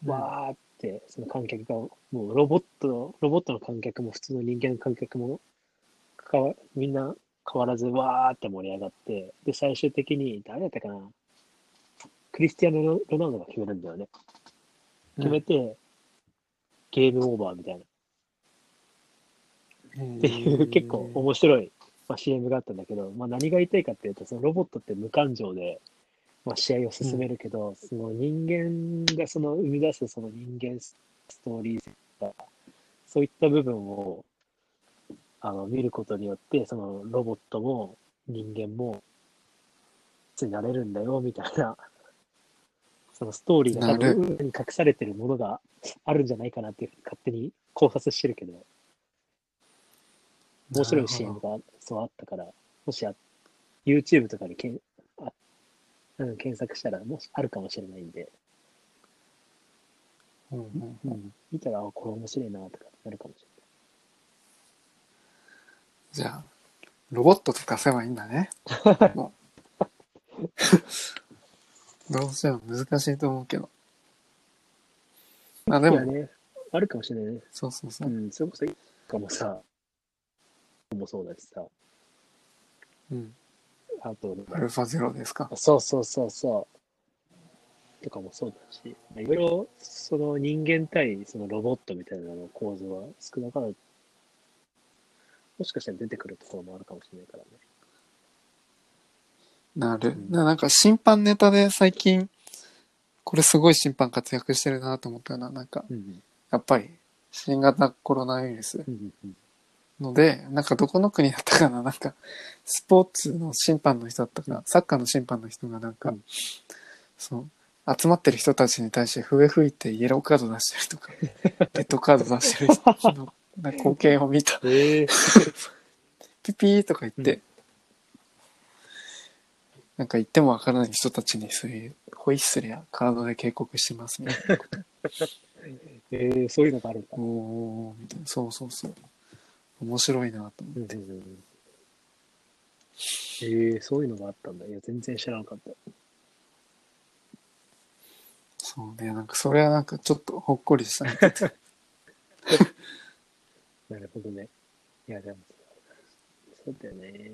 うん。わーって、その観客が、もうロボットの、ロボットの観客も普通の人間の観客も、かわみんな変わらず、わーって盛り上がって、で、最終的に、誰だったかなクリスティアーノ・ロナウドが決めるんだよね。決めて、ゲームオーバーみたいな。っていう結構面白い、まあ、CM があったんだけど、まあ、何が言いたいかっていうと、そのロボットって無感情で、まあ、試合を進めるけど、その人間がその生み出すその人間ストーリー性とか、そういった部分をあの見ることによって、そのロボットも人間も、つになれるんだよ、みたいな、そのストーリーが多分裏に隠されてるものがあるんじゃないかなっていうふうに勝手に考察してるけど、面白い CM がそうあったから、もしあ YouTube とかにけんあ、うん、検索したらもしあるかもしれないんで、うんうんうん。見たら、あこれ面白いなとかなるかもしじゃあ、ロボットとかせばいいんだね。もうどうしても難しいと思うけど。まあでも、やね、あるかもしれないね。そうそうそうう。ん、それこそかもさ、もそうだしさ、うん。あと、アルファゼロですか？そうそうそうそう。とかもそうだし、まあいろいろその人間対そのロボットみたいなの構図は少なからず、もしかしたら出てくるところもあるかもしれないからね。なる。うん。ななんか審判ネタで最近、これすごい審判活躍してるなと思ったのは、なんか、うんやっぱり新型コロナウイルスので、なんかどこの国だったかな、なんか、スポーツの審判の人だったかな、サッカーの審判の人がなんか、うん。そう、集まってる人たちに対して笛吹いてイエローカード出してるとか、レッドカード出してる人のな光景を見た。ええ ピピーとか言って、うなんか言ってもわからない人たちにそういうホイッスルやカードで警告してますみたいなこと。ええそういうのがあるんだ。おーみたいな。そうそうそう。面白いなと思うんって。うんうんええそういうのがあったんだ。いや、全然知らなかった。そうね、なんかそれはなんかちょっとほっこりしたね。なるほどね。いや、でも、そうだよね。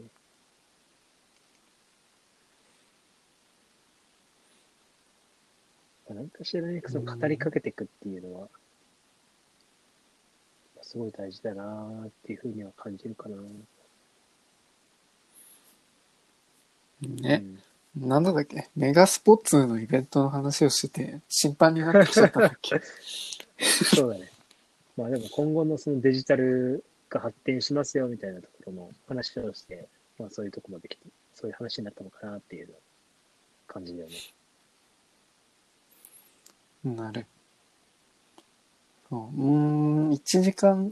まあなんかしらね、その語りかけていくっていうのは、すごい大事だなーっていうふうには感じるかな。ね。なんだっけ？メガスポッツのイベントの話をしてて、審判になってきちゃったんだっけ？そうだね。まあでも今後のそのデジタルが発展しますよみたいなところの話をして、まあそういうとこまで来て、そういう話になったのかなっていう感じだよね。なる。そうん、1時間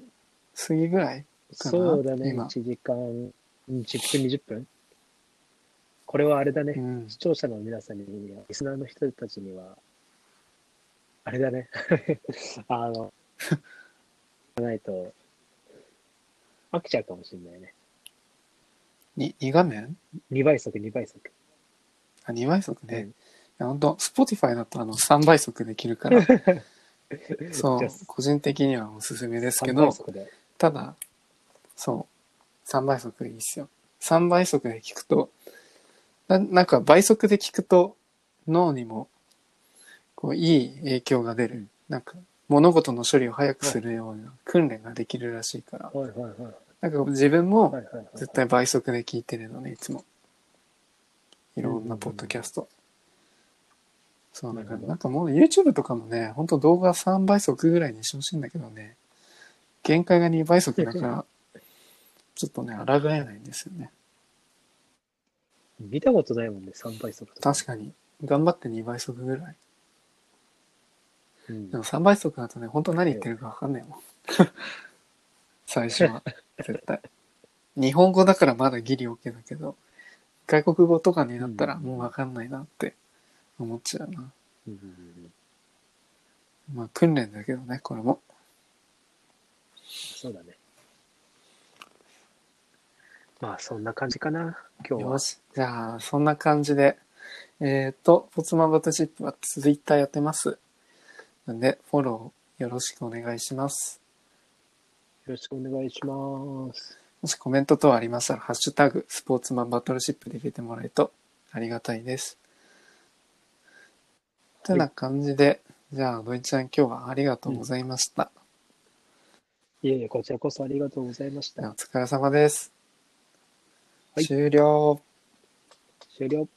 過ぎぐらいかなそうだね。今1時間、10分、20分これはあれだね。うん。視聴者の皆さんに、リスナーの人たちには、あれだね。あの、ないと、飽きちゃうかもしれないね。に2画面？2倍速、2倍速。あ、2倍速ね。うんいや、ほんと、Spotify だとあの3倍速できるから、そう個人的にはおすすめですけ3ど。ただ、そう、3倍速いいっすよ。3倍速で聞くと、ななんか倍速で聞くと脳にもこういい影響が出る。なんか物事の処理を早くするような訓練ができるらしいから。はいはいはい。なんか自分も。絶対倍速で聞いてるのね、いつも。いろんなポッドキャスト。そう、なんか、なんかもう YouTube とかもね、ほんと動画3倍速ぐらいにしてほしいんだけどね、限界が2倍速だから、ちょっとね、抗えないんですよね。見たことないもんね、3倍速。確かに、頑張って2倍速ぐらい。うんでも3倍速だとね、ほんと何言ってるかわかんないもん。最初は、絶対。日本語だからまだギリ OK だけど、外国語とかになったらもうわかんないなって思っちゃうな。うんまあ訓練だけどね、これも。そうだね。まあ、そんな感じかな、今日は。よし。じゃあ、そんな感じで、えっ、と、ポツマンバトシップはツイッターやってます。なんで、フォローよろしくお願いします。よろしくお願いします。もしコメント等ありましたら、ハッシュタグ、スポーツマンバトルシップで入れてもらえるとありがたいです。てな感じで、じゃあ、ドイちゃん今日はありがとうございました。いえいえ、こちらこそありがとうございました。じゃあお疲れ様です。はい終了。終了。